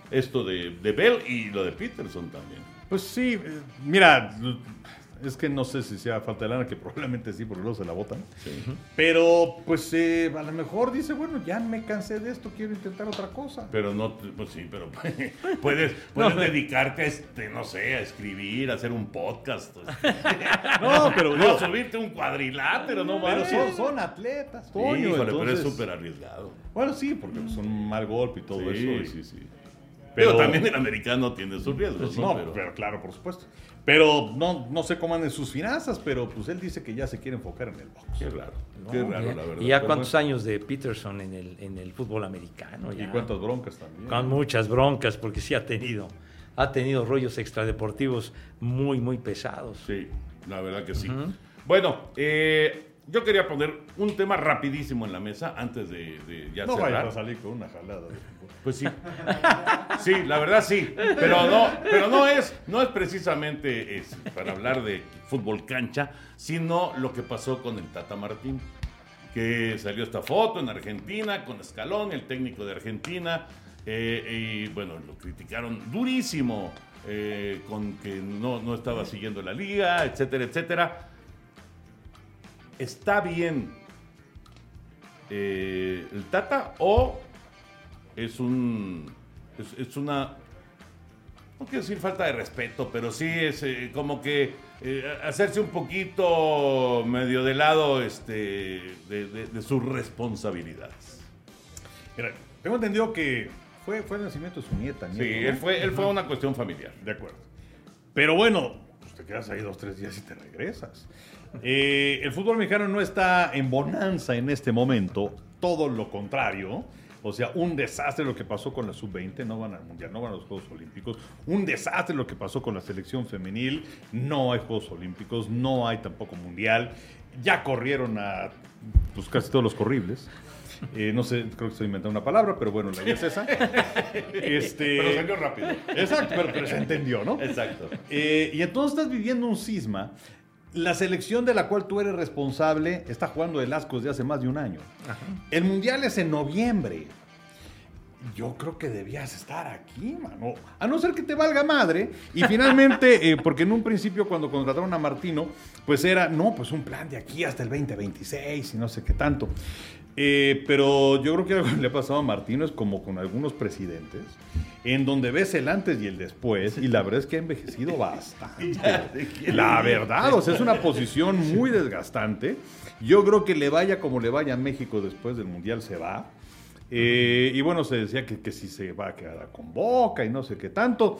Speaker 2: Esto de, de Bell y lo de Peterson también.
Speaker 3: Pues sí, eh, mira, es que no sé si sea falta de lana, que probablemente sí, porque luego se la botan. Pero, pues eh, a lo mejor dice, bueno, ya me cansé de esto, quiero intentar otra cosa.
Speaker 2: Pero no, pues sí, pero puedes, puedes dedicarte a, este, no sé, a escribir, a hacer un podcast.
Speaker 3: No, pero
Speaker 2: no, subirte un cuadrilátero, no
Speaker 3: pero son, son atletas,
Speaker 2: Sí,
Speaker 3: Toño,
Speaker 2: híjole, pero es
Speaker 3: entonces-
Speaker 2: súper arriesgado.
Speaker 3: Bueno, sí, porque es un mal golpe y todo
Speaker 2: sí,
Speaker 3: eso. y-
Speaker 2: sí, sí.
Speaker 3: Pero,
Speaker 2: Pero también el americano tiene sus riesgos,
Speaker 3: no,
Speaker 2: ¿no?
Speaker 3: pero, claro, por supuesto. Pero no, no sé cómo andan sus finanzas, pero pues él dice que ya se quiere enfocar en el box.
Speaker 2: Qué raro,
Speaker 4: No,
Speaker 2: qué raro,
Speaker 4: ya-
Speaker 2: la verdad.
Speaker 4: ¿Y ya cuántos
Speaker 2: bueno.
Speaker 4: años de Peterson en el, en el fútbol americano?
Speaker 3: Y cuántas broncas también.
Speaker 4: Con muchas broncas, porque sí ha tenido, ha tenido rollos extradeportivos muy, muy pesados.
Speaker 2: Sí, la verdad que sí. Bueno, eh, yo quería poner un tema rapidísimo en la mesa antes de, de ya
Speaker 3: no
Speaker 2: cerrar.
Speaker 3: vayas a salir con una jalada. de.
Speaker 2: Pues sí. Sí, la verdad sí. Pero no, pero no es, no es precisamente es para hablar de fútbol cancha, sino lo que pasó con el Tata Martín. Que salió esta foto en Argentina con Escalón, el técnico de Argentina. eh, y bueno, lo criticaron durísimo eh, con que no, no estaba siguiendo la liga, etcétera, etcétera. ¿Está bien eh, el Tata o es un es, es una no quiero decir falta de respeto, pero sí es eh, como que eh, hacerse un poquito medio de lado este, de, de- de sus responsabilidades.
Speaker 3: Mira, tengo entendido que fue, fue el nacimiento de su nieta.
Speaker 2: Sí,
Speaker 3: ¿no?
Speaker 2: él fue, él fue una cuestión familiar.
Speaker 3: De acuerdo. Pero bueno, te quedas ahí dos, tres días y te regresas. Eh, el fútbol mexicano no está en bonanza en este momento, todo lo contrario. O sea, un desastre lo que pasó con la sub-20, no van al Mundial, no van a los Juegos Olímpicos. Un desastre lo que pasó con la selección femenil, no hay Juegos Olímpicos, no hay tampoco Mundial. Ya corrieron a pues, casi todos los corribles. Eh, no sé, creo que estoy inventando una palabra, pero bueno, la idea es esa. Este,
Speaker 2: Pero salió rápido.
Speaker 3: Exacto, pero, pero se entendió, ¿no?
Speaker 2: Exacto.
Speaker 3: Eh, y entonces estás viviendo un cisma. La selección de la cual tú eres responsable está jugando el asco desde hace más de un año. El mundial es en noviembre. Yo creo que debías estar aquí, mano. A no ser que te valga madre. Y finalmente, eh, porque en un principio cuando contrataron a Martino, pues era, no, pues un plan de aquí hasta el 2026 y no sé qué tanto. Eh, pero yo creo que algo que le ha pasado a Martino es como con algunos presidentes, en donde ves el antes y el después, y la verdad es que ha envejecido bastante. La verdad, o sea, es una posición muy desgastante. Yo creo que le vaya como le vaya a México después del Mundial, se va. Eh, y bueno, se decía que, que si se va a quedar con Boca y no sé qué tanto.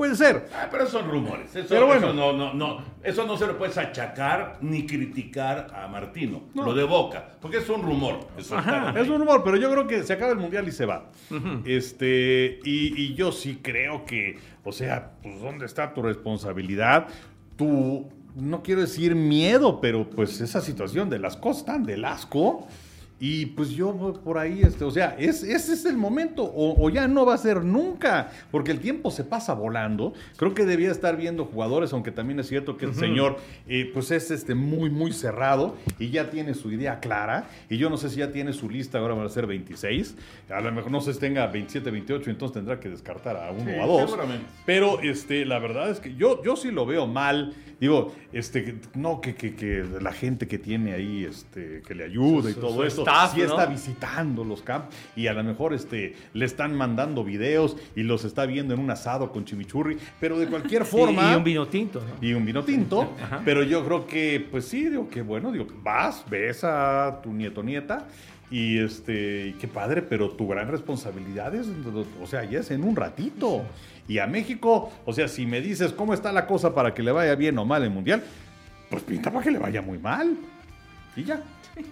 Speaker 3: Puede ser.
Speaker 2: Ah, pero son rumores. Eso,
Speaker 3: Pero bueno.
Speaker 2: eso no, no, no, eso no se lo puedes achacar ni criticar a Martino. Lo de Boca. Porque es un rumor. Eso
Speaker 3: Es un rumor, pero yo creo que se acaba el mundial y se va. Este, y, y yo sí creo que, o sea, pues ¿dónde está tu responsabilidad? Tu, no quiero decir miedo, pero pues esa situación de las cosas tan del asco. Y pues yo por ahí, este, o sea, es, ese es el momento, o, o ya no va a ser nunca, porque el tiempo se pasa volando. Creo que debía estar viendo jugadores, aunque también es cierto que el señor, eh, pues es este, muy, muy cerrado y ya tiene su idea clara. Y yo no sé si ya tiene su lista, ahora van a ser 26. A lo mejor no sé si tenga 27, 28, entonces tendrá que descartar a uno
Speaker 2: Sí,
Speaker 3: o a dos.
Speaker 2: seguramente.
Speaker 3: Pero este, la verdad es que yo, yo sí lo veo mal. Digo, este, no que, que, que la gente que tiene ahí, este, que le ayuda y todo
Speaker 4: su
Speaker 3: esto.
Speaker 4: Staff,
Speaker 3: sí
Speaker 4: ¿no?
Speaker 3: está visitando los campos y a lo mejor este, le están mandando videos y los está viendo en un asado con chimichurri, pero de cualquier forma...
Speaker 4: Y, y un vino tinto, ¿no?
Speaker 3: y un vino tinto, pero yo creo que, pues sí, digo que bueno, digo, vas, ves a tu nieto nieta y este, qué padre, pero tu gran responsabilidad es, o sea, ya es en un ratito. Y a México, o sea, si me dices cómo está la cosa para que le vaya bien o mal el mundial, pues pinta para que le vaya muy mal. Y ya.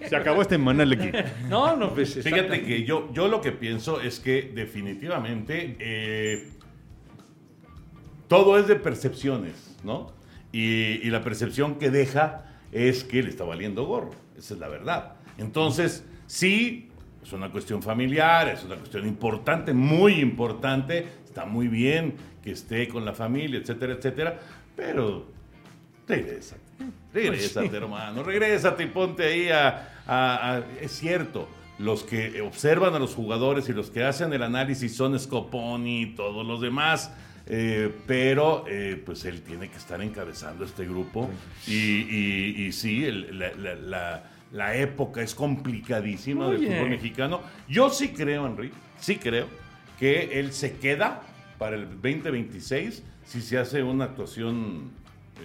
Speaker 3: Se acabó este Manuel aquí.
Speaker 4: No, no, pues
Speaker 2: Fíjate que yo, yo lo que pienso es que definitivamente eh, todo es de percepciones, ¿no? Y, y la percepción que deja es que le está valiendo gorro. Esa es la verdad. Entonces, sí, es una cuestión familiar, es una cuestión importante, muy importante. Está muy bien que esté con la familia, etcétera, etcétera. Pero regrésate. Regrésate, hermano. Regrésate y ponte ahí a, a- a- Es cierto, los que observan a los jugadores y los que hacen el análisis son Scoponi y todos los demás. eh, pero eh, pues él tiene que estar encabezando este grupo. Y, y- y sí, el- la, la- la- la época es complicadísima del fútbol mexicano. Yo sí creo, Henry, sí creo que él se queda para el 2026 si se hace una actuación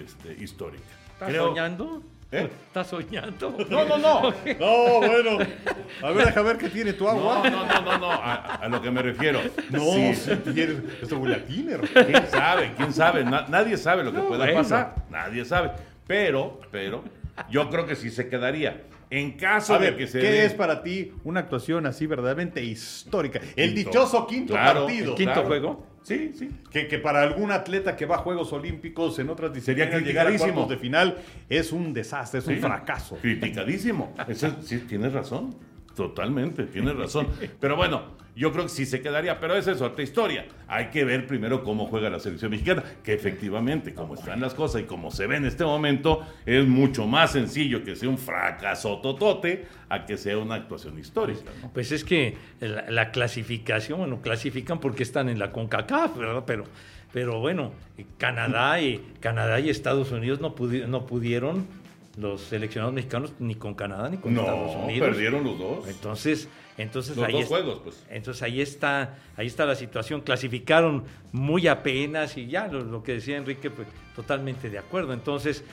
Speaker 2: este, histórica.
Speaker 4: ¿Estás
Speaker 2: Creo-
Speaker 4: soñando?
Speaker 2: ¿Eh?
Speaker 4: ¿Estás soñando?
Speaker 2: No, no, no.
Speaker 3: No, bueno. A ver, deja ver qué tiene tu
Speaker 2: No,
Speaker 3: agua.
Speaker 2: no, no, no, no. A, a lo que me refiero.
Speaker 3: No,
Speaker 2: Sí.
Speaker 3: si tienes. Esto huele a.
Speaker 2: ¿Quién sabe? ¿Quién sabe? Na- nadie sabe lo que
Speaker 4: No,
Speaker 2: pueda
Speaker 4: bueno.
Speaker 2: pasar. Nadie sabe. Pero, pero, yo creo que sí se quedaría. En caso
Speaker 3: A ver,
Speaker 2: de que se
Speaker 3: ¿qué
Speaker 2: dé-
Speaker 3: es para ti una actuación así verdaderamente histórica? El
Speaker 2: Quinto.
Speaker 3: dichoso quinto
Speaker 2: Claro,
Speaker 3: partido.
Speaker 2: el
Speaker 4: ¿Quinto juego?
Speaker 2: Sí, sí.
Speaker 3: Que, que para algún atleta que va a Juegos Olímpicos en otras
Speaker 2: Sería
Speaker 3: disciplinas llegar a cuartos de final es un desastre, es un
Speaker 2: Sí.
Speaker 3: fracaso.
Speaker 2: Criticadísimo. Sí, tienes razón. Totalmente, tienes razón. Pero bueno, yo creo que sí se quedaría. Pero esa es otra historia. Hay que ver primero cómo juega la selección mexicana. Que efectivamente, como están las cosas y como se ve en este momento, es mucho más sencillo que sea un fracaso totote a que sea una actuación histórica.
Speaker 4: Pues es que la, la clasificación, bueno, clasifican porque están en la CONCACAF, ¿verdad? Pero, pero bueno, Canadá y, Canadá y Estados Unidos no pudieron, los seleccionados mexicanos, ni con Canadá ni con Estados
Speaker 2: No,
Speaker 4: Unidos.
Speaker 2: perdieron los dos.
Speaker 4: Entonces, entonces
Speaker 2: Los
Speaker 4: ahí
Speaker 2: dos
Speaker 4: es-
Speaker 2: juegos, pues.
Speaker 4: Entonces ahí está, ahí está la situación. Clasificaron muy apenas y ya lo, lo que decía Enrique, pues totalmente de acuerdo. Entonces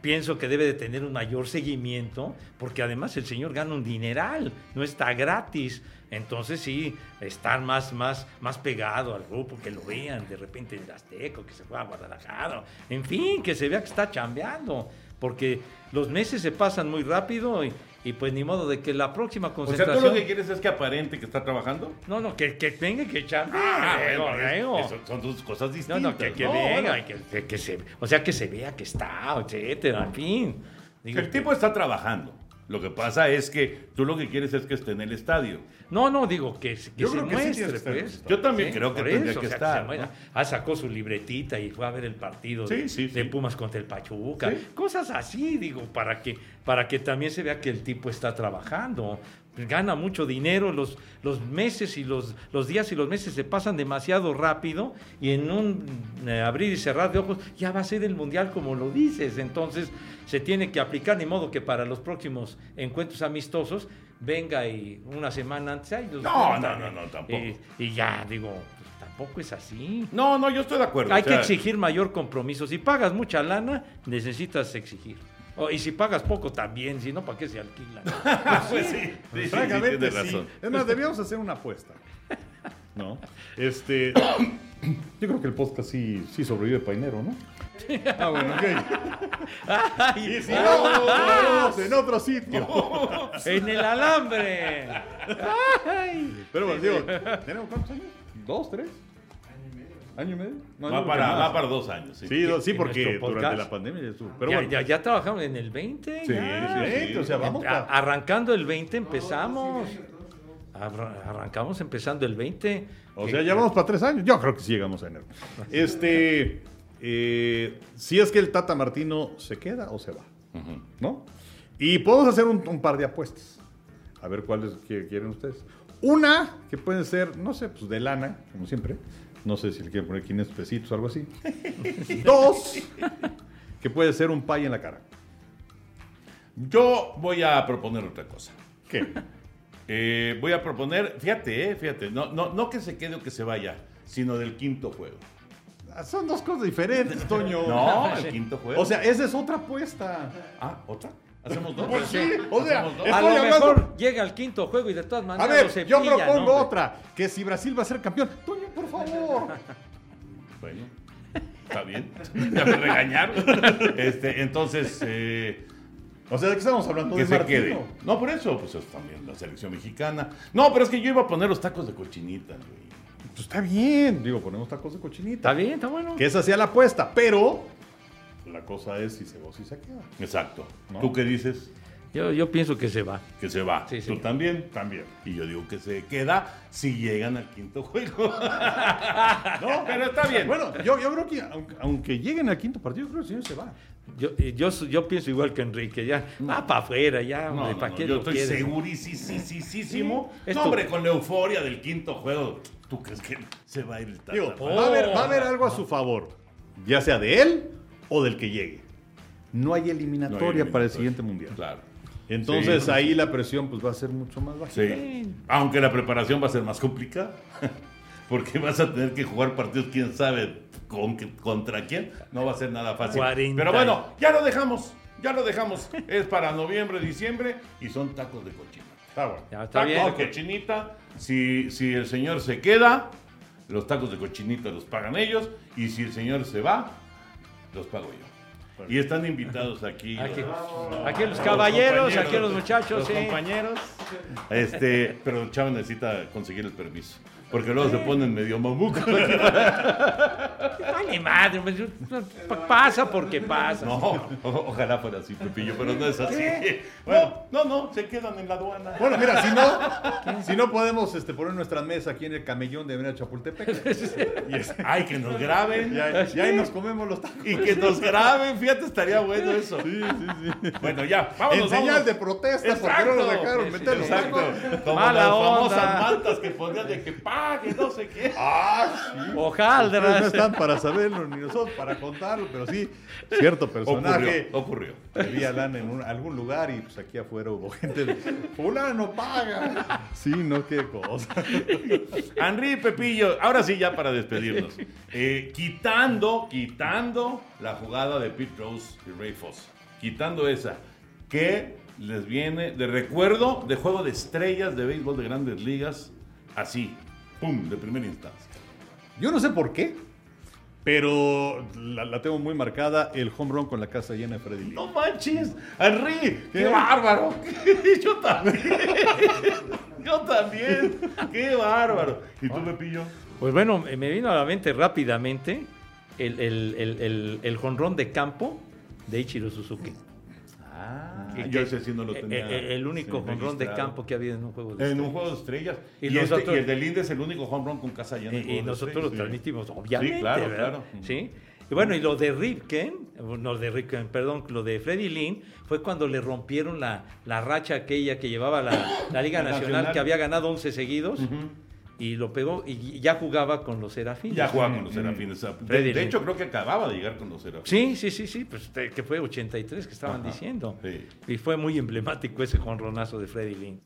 Speaker 4: pienso que debe de tener un mayor seguimiento, porque además el señor gana un dineral, no está gratis. Entonces sí, estar más, más, más pegado al grupo, que lo vean de repente en el Azteco, que se fue a Guadalajara, en fin, que se vea que está chambeando, porque los meses se pasan muy rápido y, y pues ni modo de que la próxima
Speaker 2: O sea,
Speaker 4: concentración...
Speaker 2: ¿tú lo que quieres es que aparente que está trabajando?
Speaker 4: No, no, que, que venga, que chambee.
Speaker 2: Ah, bueno, eso son dos cosas
Speaker 4: No,
Speaker 2: distintas.
Speaker 4: no, que, que
Speaker 2: No,
Speaker 4: venga,
Speaker 2: bueno.
Speaker 4: que- que se, o sea, que se vea que está, etcétera, en fin. Digo,
Speaker 2: El tipo está trabajando. Lo que pasa es que tú lo que quieres es que esté en el estadio.
Speaker 4: No, no, digo que, que
Speaker 3: Yo
Speaker 4: se
Speaker 3: creo que sí
Speaker 4: muestre, pues.
Speaker 2: Yo también creo que tendría
Speaker 4: eso,
Speaker 2: que
Speaker 4: o sea,
Speaker 2: estar,
Speaker 4: se muestra.
Speaker 2: ¿no?
Speaker 4: Ah, sacó su libretita y fue a ver el partido de,
Speaker 2: Sí, sí,
Speaker 4: de
Speaker 2: sí.
Speaker 4: Pumas contra el Pachuca.
Speaker 2: Sí.
Speaker 4: Cosas así, digo, para que, para que también se vea que el tipo está trabajando. Gana mucho dinero, los, los meses y los, los días y los meses se pasan demasiado rápido y en un eh, abrir y cerrar de ojos ya va a ser el Mundial como lo dices. Entonces se tiene que aplicar, ni modo que para los próximos encuentros amistosos venga y una semana antes... ay, los
Speaker 2: No, no, no, no, tampoco.
Speaker 4: Y, y ya, digo, pues, tampoco es así.
Speaker 2: No, no, yo estoy de acuerdo.
Speaker 4: Hay
Speaker 2: o
Speaker 4: que exigir mayor compromiso. Si pagas mucha lana, necesitas exigir. O- y si pagas poco también, si no, ¿para qué se alquila?
Speaker 2: Pues sí, sí, sí, sí,
Speaker 3: Francamente,
Speaker 2: tienes
Speaker 3: sí.
Speaker 2: razón.
Speaker 3: Es más, debíamos hacer una apuesta. ¿No? Este. Yo creo que el podcast sí, sí sobrevive painero, ¿no? Ah, bueno, ok. Y si no, nos vemos en otro sitio.
Speaker 4: ¡En el alambre! Ay.
Speaker 3: Pero bueno, digo, ¿tenemos cuántos años? ¿Dos, tres? ¿Año y medio? No,
Speaker 2: Va para, va para dos años. Sí.
Speaker 3: Sí, sí, porque durante la pandemia ya estuvo. Pero
Speaker 4: ya,
Speaker 3: bueno,
Speaker 4: ya, ya trabajamos en el 20.
Speaker 3: sí,
Speaker 4: ya.
Speaker 3: sí, sí, o sea, vamos
Speaker 4: A-
Speaker 3: para...
Speaker 4: arrancando el 20 empezamos. Arra- Arrancamos empezando el 20.
Speaker 3: O
Speaker 4: Que-
Speaker 3: sea, ya vamos para tres años. Yo creo que sí llegamos a enero. Este, eh, si es que el Tata Martino se queda o se va, ¿no? Y podemos hacer un, un par de apuestas. A ver cuáles quieren ustedes. Una que pueden ser, no sé, pues de lana, como siempre. No sé si le quieren poner 500 pesitos o algo así. Dos, que puede ser un pay en la cara.
Speaker 2: Yo voy a proponer otra cosa.
Speaker 3: ¿Qué?
Speaker 2: Eh, voy a proponer, fíjate, eh, fíjate, no, no, no que se quede o que se vaya, sino del quinto juego.
Speaker 3: Ah, Son dos cosas diferentes, Toño.
Speaker 2: No, el quinto juego.
Speaker 3: O sea, esa es otra apuesta.
Speaker 2: ah, ¿otra? ¿Hacemos dos?
Speaker 3: Pues sí, o sea,
Speaker 4: A lo
Speaker 3: hablando-
Speaker 4: mejor llega al quinto juego y de todas
Speaker 3: A
Speaker 4: maneras
Speaker 3: ver, yo propongo
Speaker 4: ¿no?
Speaker 3: otra. Que si Brasil va a ser campeón. Toño, por favor.
Speaker 2: Bueno, está bien. Ya me regañaron. Este, entonces, eh,
Speaker 3: O sea, ¿de qué estamos hablando?
Speaker 2: que
Speaker 3: de
Speaker 2: se
Speaker 3: Martino?
Speaker 2: quede. No, por eso, pues es también la selección mexicana. No, pero es que yo iba a poner los tacos de cochinita, güey.
Speaker 3: Pues está bien. Digo, ponemos tacos de cochinita.
Speaker 4: Está bien, está bueno.
Speaker 3: Que esa sea la apuesta. Pero la cosa es si se va o si se queda.
Speaker 2: Exacto.
Speaker 3: ¿No?
Speaker 2: ¿Tú qué dices?
Speaker 4: Yo, yo pienso que se va.
Speaker 2: Que se va.
Speaker 4: Sí, sí.
Speaker 2: ¿Tú también?
Speaker 3: También.
Speaker 2: Y yo digo que se queda si llegan al quinto juego.
Speaker 3: No,
Speaker 2: pero está bien.
Speaker 3: Bueno, yo, yo creo que aunque, aunque lleguen al quinto partido, yo creo que el señor se va.
Speaker 4: Yo, eh, yo, yo pienso igual que Enrique, ya va para afuera, ya,
Speaker 2: No,
Speaker 4: hombre,
Speaker 2: no,
Speaker 4: ¿para
Speaker 2: no,
Speaker 4: qué
Speaker 2: yo
Speaker 4: lo
Speaker 2: estoy segurísimo.
Speaker 4: Sí,
Speaker 2: No, hombre, con la euforia del quinto juego, ¿tú crees que se va a ir el Tata?
Speaker 3: Digo,
Speaker 4: Oh.
Speaker 3: va, a haber, va a haber algo a su favor, ya sea de él o del que llegue. No hay eliminatoria,
Speaker 2: No hay
Speaker 3: para el siguiente mundial.
Speaker 2: Claro.
Speaker 3: Entonces
Speaker 2: Sí.
Speaker 3: ahí la presión pues va a ser mucho más baja.
Speaker 2: Sí. Aunque la preparación va a ser más complicada. Porque vas a tener que jugar partidos, quién sabe con, qué- contra quién. No va a ser nada fácil.
Speaker 4: 40.
Speaker 2: Pero bueno, ya lo dejamos. Ya lo dejamos. Es para noviembre, diciembre y son tacos de cochinita.
Speaker 3: Está bueno.
Speaker 4: Ya, está
Speaker 2: Tacos
Speaker 4: bien.
Speaker 2: de cochinita. Si, si el señor se queda, los tacos de cochinita los pagan ellos. Y si el señor se va, los pago yo. Y están invitados aquí.
Speaker 4: Aquí,
Speaker 2: los-
Speaker 4: aquí los caballeros, aquí los muchachos,
Speaker 2: los
Speaker 4: sí.
Speaker 2: compañeros. Este, pero Chava necesita conseguir el permiso. Porque luego se ponen medio mamucos.
Speaker 4: Vale madre, pues, pasa porque pasa.
Speaker 2: No, o- ojalá fuera así, Pepillo, pero no es así. Bueno, no, no, se quedan en la aduana.
Speaker 3: Bueno, mira, si no, si no podemos este, poner nuestra mesa aquí en el camellón de Avenida Chapultepec. Y, es-
Speaker 2: Ay, que nos graben.
Speaker 3: y ahí, y ahí nos comemos los tacos.
Speaker 2: Y que nos graben, fíjate, estaría bueno eso.
Speaker 3: Sí, sí, sí.
Speaker 2: Bueno, ya, vámonos.
Speaker 3: en señal
Speaker 2: vámonos.
Speaker 3: de protesta, porque no nos
Speaker 2: Exacto.
Speaker 3: dejaron meter los
Speaker 2: Exacto.
Speaker 3: tacos.
Speaker 2: Como
Speaker 4: Mala
Speaker 2: las
Speaker 4: onda.
Speaker 2: famosas mantas que ponían de que pague, no sé qué.
Speaker 3: Ah, sí. Ustedes no están para saberlo, ni nosotros para contarlo, pero sí, cierto personaje.
Speaker 2: Ocurrió, ocurrió.
Speaker 3: Había lana en un- algún lugar y pues aquí afuera hubo gente de fulano paga. Sí, no, qué cosa.
Speaker 2: Henry Pepillo, ahora sí ya para despedirnos. Eh, quitando, quitando la jugada de Pete Rose y Ray Foss. Quitando esa. ¿Qué les viene de recuerdo de juego de estrellas de béisbol de grandes ligas? Así, pum, de primera instancia.
Speaker 3: Yo no sé por qué, pero la, la tengo muy marcada, el home run con la casa llena de Freddy Lee.
Speaker 2: No manches, Henry, qué,
Speaker 3: ¿Qué?
Speaker 2: bárbaro. Yo también. Yo también. Qué bárbaro. ¿Y tú, Pepillo?
Speaker 4: Pues bueno, me vino a la mente rápidamente el, el, el, el, el jonrón de campo de Ichiro Suzuki.
Speaker 2: Ah,
Speaker 4: Que-
Speaker 2: yo ese sí no lo
Speaker 4: eh,
Speaker 2: tenía.
Speaker 4: eh, El único
Speaker 2: sí,
Speaker 4: jonrón de campo que ha habido en un juego de
Speaker 2: En un
Speaker 4: estrellas.
Speaker 2: juego de estrellas.
Speaker 4: Y
Speaker 2: Y, este- y el de Linde es el único home run con casa llena. en
Speaker 4: Y, y nosotros lo
Speaker 2: estrellas.
Speaker 4: transmitimos, obviamente,
Speaker 2: Sí, claro,
Speaker 4: ¿verdad?
Speaker 2: claro.
Speaker 4: Sí. Y bueno, y lo de Ripken, no de Ripken, perdón, lo de Freddy Lynn, fue cuando le rompieron la, la racha aquella que llevaba la, la Liga Nacional,
Speaker 2: Nacional.
Speaker 4: que había ganado 11 seguidos,
Speaker 2: Ujú.
Speaker 4: Y lo pegó, y ya jugaba con los Serafines.
Speaker 2: Ya jugaba con los serafines. De, hecho, creo que acababa de llegar con los serafines.
Speaker 4: Sí, sí, sí, sí, pues te- que fue 83 que estaban
Speaker 2: Ajá,
Speaker 4: diciendo.
Speaker 2: sí.
Speaker 4: Y fue muy emblemático ese jonronazo de Freddy Lynn.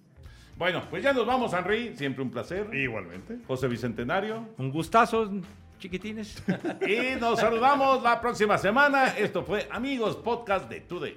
Speaker 2: Bueno, pues ya nos vamos, Henry. Siempre un placer.
Speaker 3: Igualmente.
Speaker 2: José Bicentenario.
Speaker 4: Un gustazo, chiquitines.
Speaker 2: Y nos saludamos la próxima semana. Esto fue Amigos Podcast de Today.